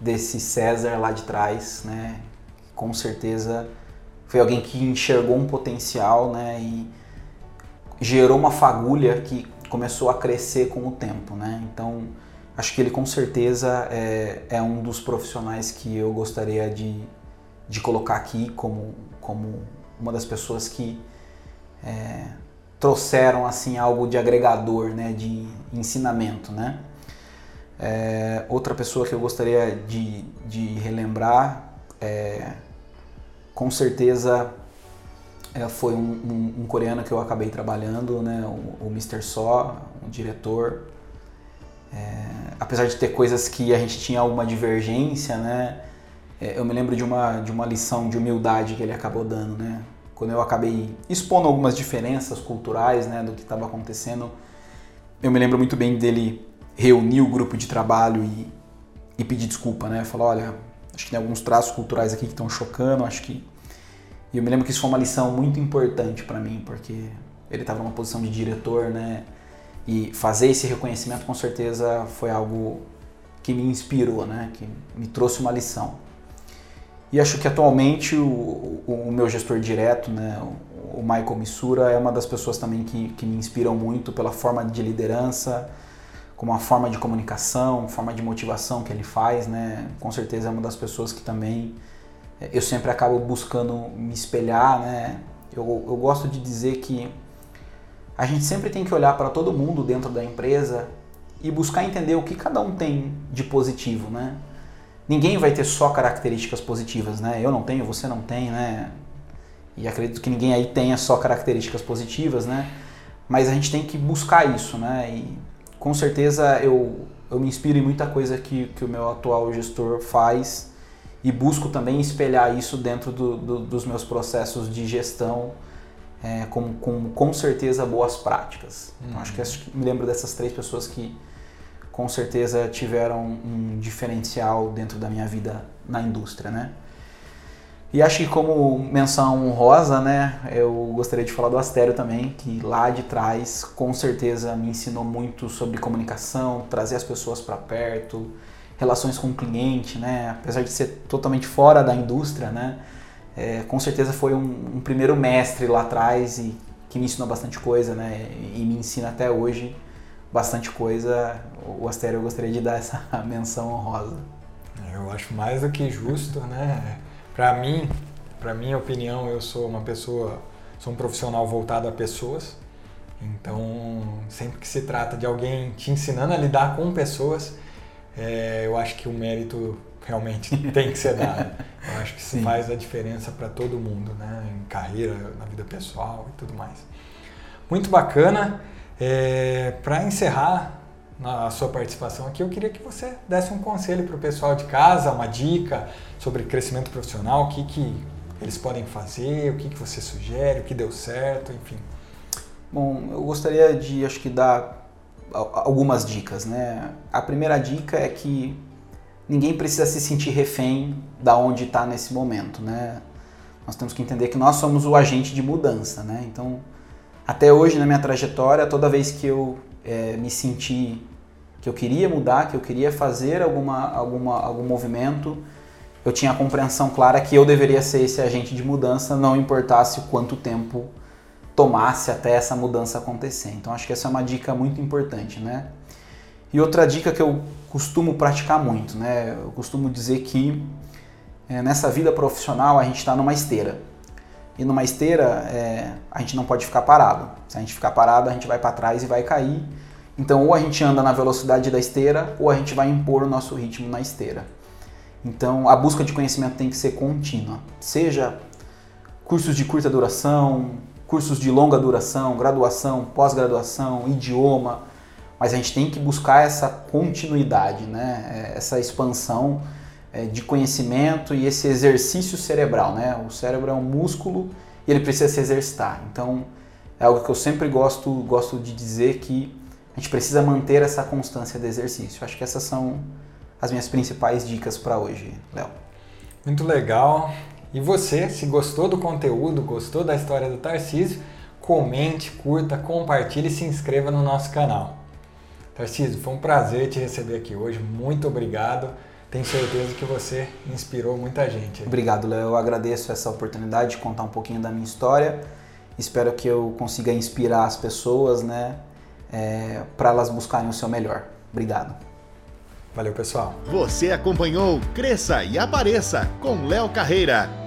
desse César lá de trás, né? Com certeza foi alguém que enxergou um potencial, né? E gerou uma fagulha que começou a crescer com o tempo, né? Então, acho que ele com certeza é, é um dos profissionais que eu gostaria de, de colocar aqui como, como uma das pessoas que é, trouxeram assim algo de agregador, né? De ensinamento, né? É, outra pessoa que eu gostaria de, de relembrar é, com certeza é, foi um, um, um, coreano que eu acabei trabalhando, né, o, o Mr. So, um diretor. É, apesar de ter coisas que a gente tinha alguma divergência, né, eu me lembro de uma, de uma lição de humildade que ele acabou dando, né, quando eu acabei expondo algumas diferenças culturais, né, do que estava acontecendo. Eu me lembro muito bem dele reunir o grupo de trabalho e, e pedir desculpa, né, falar, olha, acho que tem alguns traços culturais aqui que estão chocando, acho que e eu me lembro que isso foi uma lição muito importante para mim, porque ele estava numa posição de diretor, né? E fazer esse reconhecimento com certeza foi algo que me inspirou, né? Que me trouxe uma lição. E acho que atualmente o, o, o meu gestor direto, né? O, Michael Missura é uma das pessoas também que, que me inspiram muito pela forma de liderança, como a forma de comunicação, forma de motivação que ele faz, né? Com certeza é uma das pessoas que também eu sempre acabo buscando me espelhar, né? Eu, eu gosto de dizer que a gente sempre tem que olhar para todo mundo dentro da empresa e buscar entender o que cada um tem de positivo, né? Ninguém vai ter só características positivas, né? Eu não tenho, você não tem, né? E acredito que ninguém aí tenha só características positivas, né? Mas a gente tem que buscar isso, né? E com certeza eu, eu me inspiro em muita coisa que, que o meu atual gestor faz e busco também espelhar isso dentro do, do, dos meus processos de gestão é, com, com, com certeza boas práticas. Então, acho que, acho que me lembro dessas três pessoas que com certeza tiveram um diferencial dentro da minha vida na indústria, né? E acho que como menção honrosa, né, eu gostaria de falar do Astério também, que lá de trás com certeza me ensinou muito sobre comunicação, trazer as pessoas para perto, relações com o cliente, né? Apesar de ser totalmente fora da indústria, né? É, com certeza foi um, um, primeiro mestre lá atrás e que me ensinou bastante coisa, né? E me ensina até hoje bastante coisa. O Astério eu gostaria de dar essa menção honrosa. Eu acho mais do que justo, né? Para mim, para minha opinião, eu sou uma pessoa, sou um profissional voltado a pessoas. Então, sempre que se trata de alguém te ensinando a lidar com pessoas, é, eu acho que o mérito realmente tem que ser dado. Eu acho que isso Sim. faz a diferença para todo mundo, né? Em carreira, na vida pessoal e tudo mais. Muito bacana. É, para encerrar a sua participação aqui, eu queria que você desse um conselho para o pessoal de casa, uma dica sobre crescimento profissional, o que, que eles podem fazer, o que, que você sugere, o que deu certo, enfim. Bom, eu gostaria de, acho que, dar algumas dicas, né? A primeira dica é que ninguém precisa se sentir refém da onde está nesse momento, né? Nós temos que entender que nós somos o agente de mudança, né? Então, até hoje na minha trajetória, toda vez que eu é, me senti que eu queria mudar, que eu queria fazer alguma, alguma, algum movimento, eu tinha a compreensão clara que eu deveria ser esse agente de mudança, não importasse quanto tempo tomasse até essa mudança acontecer. Então acho que essa é uma dica muito importante, né? E outra dica que eu costumo praticar muito, né? Eu costumo dizer que é, nessa vida profissional a gente está numa esteira. E numa esteira é, a gente não pode ficar parado. Se a gente ficar parado, a gente vai para trás e vai cair. Então ou a gente anda na velocidade da esteira ou a gente vai impor o nosso ritmo na esteira. Então a busca de conhecimento tem que ser contínua. Seja cursos de curta duração, cursos de longa duração, graduação, pós-graduação, idioma, mas a gente tem que buscar essa continuidade, né? É, essa expansão é, de conhecimento e esse exercício cerebral. Né? O cérebro é um músculo e ele precisa se exercitar. Então é algo que eu sempre gosto, gosto de dizer que a gente precisa manter essa constância de exercício. Acho que essas são as minhas principais dicas para hoje, Léo. Muito legal. E você, se gostou do conteúdo, gostou da história do Tarcísio, comente, curta, compartilhe e se inscreva no nosso canal. Tarcísio, foi um prazer te receber aqui hoje. Muito obrigado. Tenho certeza que você inspirou muita gente. Obrigado, Léo. Eu agradeço essa oportunidade de contar um pouquinho da minha história. Espero que eu consiga inspirar as pessoas, né, é, para elas buscarem o seu melhor. Obrigado. Valeu, pessoal. Você acompanhou Cresça e Apareça com Léo Carreira.